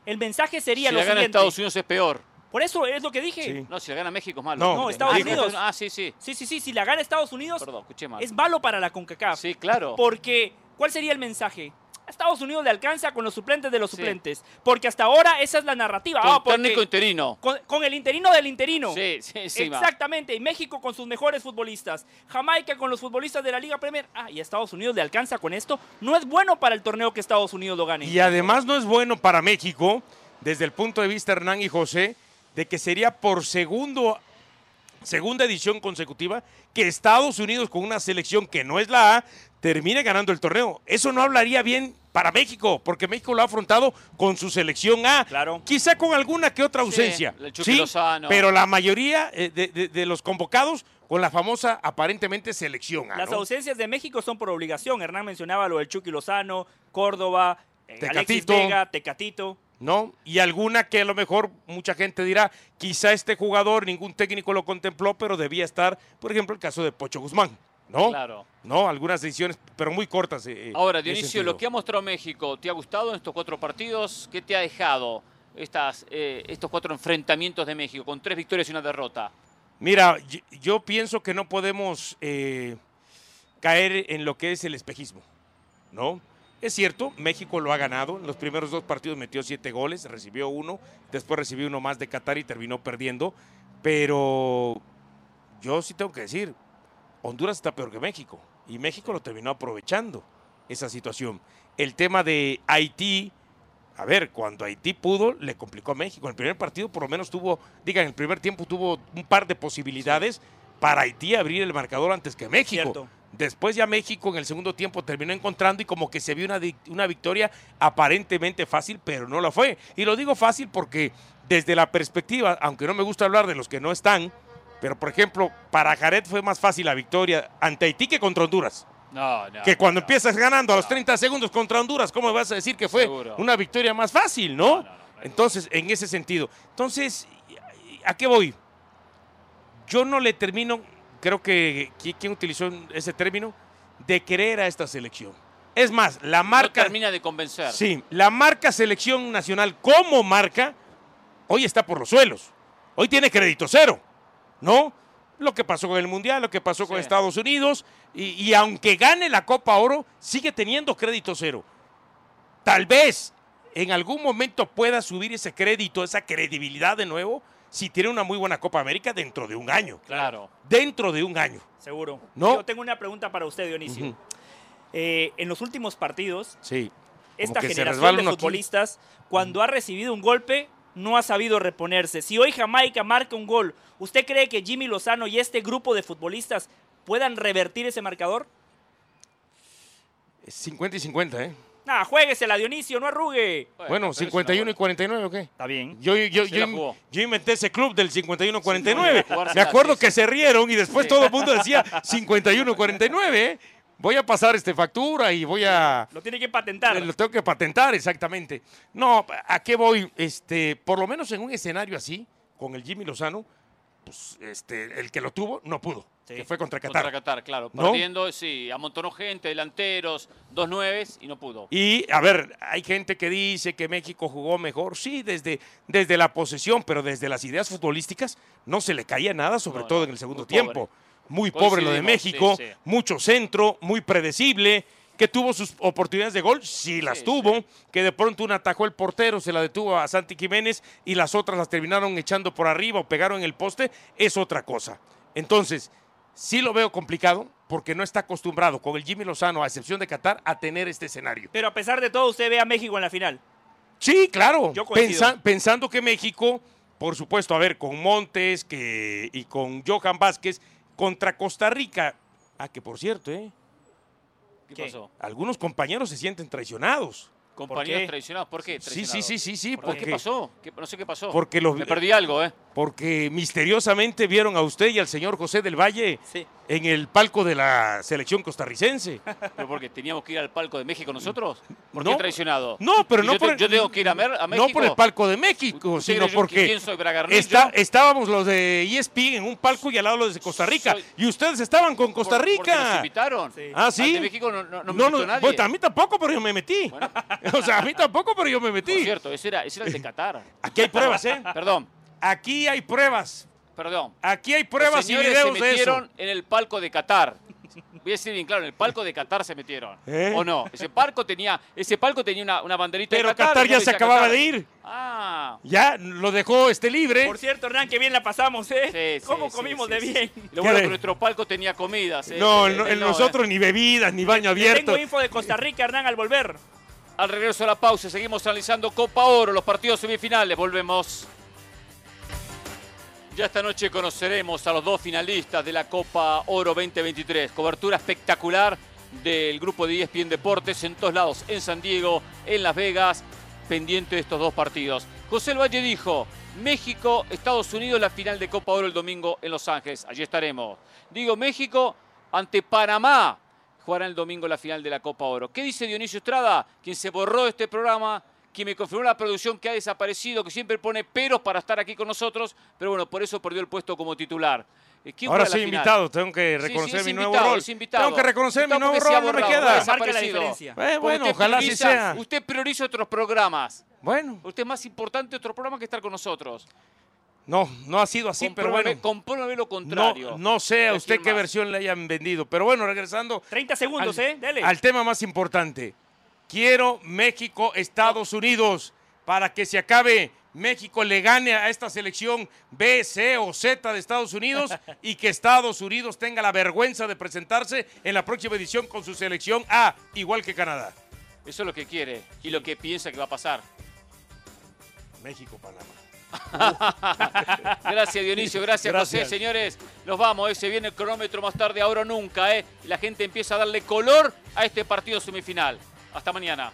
El mensaje sería si lo la gana. Estados Unidos es peor. Por eso es lo que dije. Sí. No, si la gana México es malo. No, No, Estados Ah, Unidos. Ah, sí, sí. Sí, sí, sí, si la gana Estados Unidos, Perdón, escuché mal. es malo para la CONCACAF. Sí, claro. Porque, ¿cuál sería el mensaje? Estados Unidos le alcanza con los suplentes de los Sí. suplentes. Porque hasta ahora esa es la narrativa. Con Ah, porque- técnico interino. con, con el interino del interino. Sí, sí, sí. Exactamente, y México con sus mejores futbolistas, Jamaica con los futbolistas de la Liga Premier, ah, y a Estados Unidos le alcanza con esto, no es bueno para el torneo que Estados Unidos lo gane. Y además no es bueno para México, desde el punto de vista Hernán y José, de que sería por segundo, segunda edición consecutiva que Estados Unidos con una selección que no es la A termine ganando el torneo. Eso no hablaría bien para México, porque México lo ha afrontado con su selección A. Claro. Quizá con alguna que otra ausencia. el Chucky Lozano. pero la mayoría eh, de, de- de los convocados con la famosa aparentemente selección A. Las ¿no? ausencias de México son por obligación. Hernán mencionaba lo del Chucky Lozano, Córdoba, eh, Alexis Tecatito. Vega, Tecatito. ¿no? Y alguna que a lo mejor mucha gente dirá, quizá este jugador ningún técnico lo contempló, pero debía estar, por ejemplo, el caso de Pocho Guzmán, ¿no? Claro. No, algunas decisiones, pero muy cortas. eh, Ahora, en ese Dionisio, lo que ha mostrado México, ¿te ha gustado en estos cuatro partidos? ¿Qué te ha dejado estas, eh, estos cuatro enfrentamientos de México con tres victorias y una derrota? Mira, yo, yo pienso que no podemos eh, caer en lo que es el espejismo, ¿no? Es cierto, México lo ha ganado. En los primeros dos partidos metió siete goles, recibió uno, después recibió uno más de Qatar y terminó perdiendo. Pero yo sí tengo que decir, Honduras está peor que México y México lo terminó aprovechando esa situación. El tema de Haití, a ver, cuando Haití pudo, le complicó a México. En el primer partido por lo menos tuvo, digan, en el primer tiempo tuvo un par de posibilidades para Haití abrir el marcador antes que México. Cierto. Después ya México en el segundo tiempo terminó encontrando y como que se vio una, una victoria aparentemente fácil, pero no lo fue. Y lo digo fácil porque desde la perspectiva, aunque no me gusta hablar de los que no están, pero por ejemplo, para Jared fue más fácil la victoria ante Haití que contra Honduras. No, no. que cuando no. empiezas ganando a los 30 segundos contra Honduras, ¿cómo vas a decir que fue Seguro. una victoria más fácil, no? No, no, no, no. Entonces, en ese sentido. Entonces, ¿a qué voy? Yo no le termino, creo que, ¿qui- ¿quién utilizó ese término? De querer a esta selección. Es más, la No marca... termina de convencer. Sí, la marca selección nacional como marca hoy está por los suelos. Hoy tiene crédito cero, ¿no? Lo que pasó con el Mundial, lo que pasó con Sí. Estados Unidos, y, y aunque gane la Copa Oro, sigue teniendo crédito cero. Tal vez en algún momento pueda subir ese crédito, esa credibilidad de nuevo, si tiene una muy buena Copa América dentro de un año. Claro. Dentro de un año. Seguro. ¿No? Yo tengo una pregunta para usted, Dionisio. Eh, en los últimos partidos, Sí. esta generación de aquí. futbolistas, cuando ha recibido un golpe, no ha sabido reponerse. Si hoy Jamaica marca un gol, ¿usted cree que Jimmy Lozano y este grupo de futbolistas puedan revertir ese marcador? Es 50 y 50, ¿eh? Nah, juéguesela, Dionisio, no arrugue. Bueno, pero es 51 una y 49, ¿o qué? Está bien. Yo, yo, Sí yo, inventé ese club del 51-49. Sí, no, Me acuerdo que se rieron y después Sí. todo el mundo decía 51-49. ¿eh? Voy a pasar este factura y voy a... Lo tiene que patentar. Lo tengo que patentar, exactamente. No, ¿a qué voy? Este, por lo menos en un escenario así, con el Jimmy Lozano, pues este, el que lo tuvo no pudo, Sí. que fue contra Qatar. Contra Qatar, claro. ¿No? Perdiendo, sí, amontonó gente, delanteros, dos nueves y no pudo. Y, a ver, hay gente que dice que México jugó mejor, sí, desde, desde la posesión, pero desde las ideas futbolísticas no se le caía nada, sobre No, todo en el segundo pobre. Muy pobre lo de México, sí, sí. mucho centro, muy predecible, que tuvo sus oportunidades de gol, sí las Sí, tuvo, que de pronto una atajó el portero, se la detuvo a Santi Jiménez y las otras las terminaron echando por arriba o pegaron en el poste, es otra cosa. Entonces, sí lo veo complicado porque no está acostumbrado con el Jimmy Lozano, a excepción de Qatar, a tener este escenario. Pero a pesar de todo, usted ve a México en la final. Sí, claro. Yo. Pensa- pensando que México, por supuesto, a ver, con Montes que, y con Johan Vázquez contra Costa Rica. Ah, que por cierto, ¿eh? ¿Qué, ¿Qué? pasó? Algunos compañeros se sienten traicionados. Compañeros qué? traicionados. ¿Por qué? Sí, sí, traicionados? sí, sí, sí. ¿Por Porque, qué pasó? ¿Qué- no sé qué pasó. Porque los- Me perdí algo, ¿eh? Porque misteriosamente vieron a usted y al señor José del Valle Sí. en el palco de la selección costarricense. ¿Pero porque teníamos que ir al palco de México nosotros? ¿Por No. qué traicionado? No, pero ¿Y no yo, por el- yo tengo que ir a, Mer- a México. No por el palco de México, ¿Usted sino yo que porque quién soy, Bragarnillo? está- estábamos los de ESPN en un palco y al lado los de Costa Rica. Soy- Y ustedes estaban con Costa Por- porque nos Rica. Ah, sí. Al de México no, no, no me No, invitó no, nadie. pues, a mí tampoco, pero yo me metí. o sea, a mí tampoco, pero yo me Por metí. cierto, ese era, ese era el de Qatar. Aquí hay pruebas, ¿eh? Perdón, Aquí hay pruebas. perdón. Aquí hay Los pruebas y videos se de metieron eso. en el palco de Qatar. Voy a decir bien claro, en el palco de Qatar se metieron. ¿Eh? ¿O no? Ese palco tenía, ese palco tenía una, una banderita Pero de Qatar. Qatar ya no se acababa Qatar. de ir. Ah. Ya lo dejó este libre. Por cierto, Hernán, que bien la pasamos, ¿eh? Sí, ¿Cómo sí, comimos sí, de bien? sí. Lo bueno que nuestro palco tenía comidas. ¿eh? No, Eh, no, en no, nosotros eh. ni bebidas, ni baño abierto. tengo info de Costa Rica, Hernán, al volver. Al regreso a la pausa, seguimos analizando Copa Oro, los partidos semifinales. Volvemos. Ya esta noche conoceremos a los dos finalistas de la Copa Oro 2023. Cobertura espectacular del grupo de ESPN Deportes en todos lados, en San Diego, en Las Vegas, pendiente de estos dos partidos. José Valle dijo, México, Estados Unidos, la final de Copa Oro el domingo en Los Ángeles. Allí estaremos. Digo, México ante Panamá jugará el domingo la final de la Copa Oro. ¿Qué dice Dionisio Estrada, quien se borró este programa, quien me confirmó la producción que ha desaparecido, que siempre pone peros para estar aquí con nosotros, pero bueno, por eso perdió el puesto como titular. Eh, ¿quién Ahora la soy invitado, tengo que Sí, sí, reconocer es mi nuevo rol. Tengo que reconocer mi nuevo rol, no me borrado, queda. ha desaparecido. diferencia. Eh, bueno, usted ojalá así prioriza- sea. Usted prioriza otros programas. Bueno, Usted es más importante otro programa que estar con nosotros. no, no ha sido así, pero Compruebe- bueno. compruebe lo contrario. No, no sé a ¿De usted qué más? versión le hayan vendido. Pero bueno, regresando 30 segundos, al, ¿eh? Dele. al tema más importante. Quiero México, Estados Unidos, para que se acabe. México le gane a esta selección B, C o Z de Estados Unidos y que Estados Unidos tenga la vergüenza de presentarse en la próxima edición con su selección A, igual que Canadá. Eso es lo que quiere y lo que piensa que va a pasar. México, Panamá. Gracias Dionisio, gracias, Gracias. José. Señores, nos vamos, eh, se viene el cronómetro más tarde, ahora o nunca, ¿eh? La gente empieza a darle color a este partido semifinal. Hasta mañana.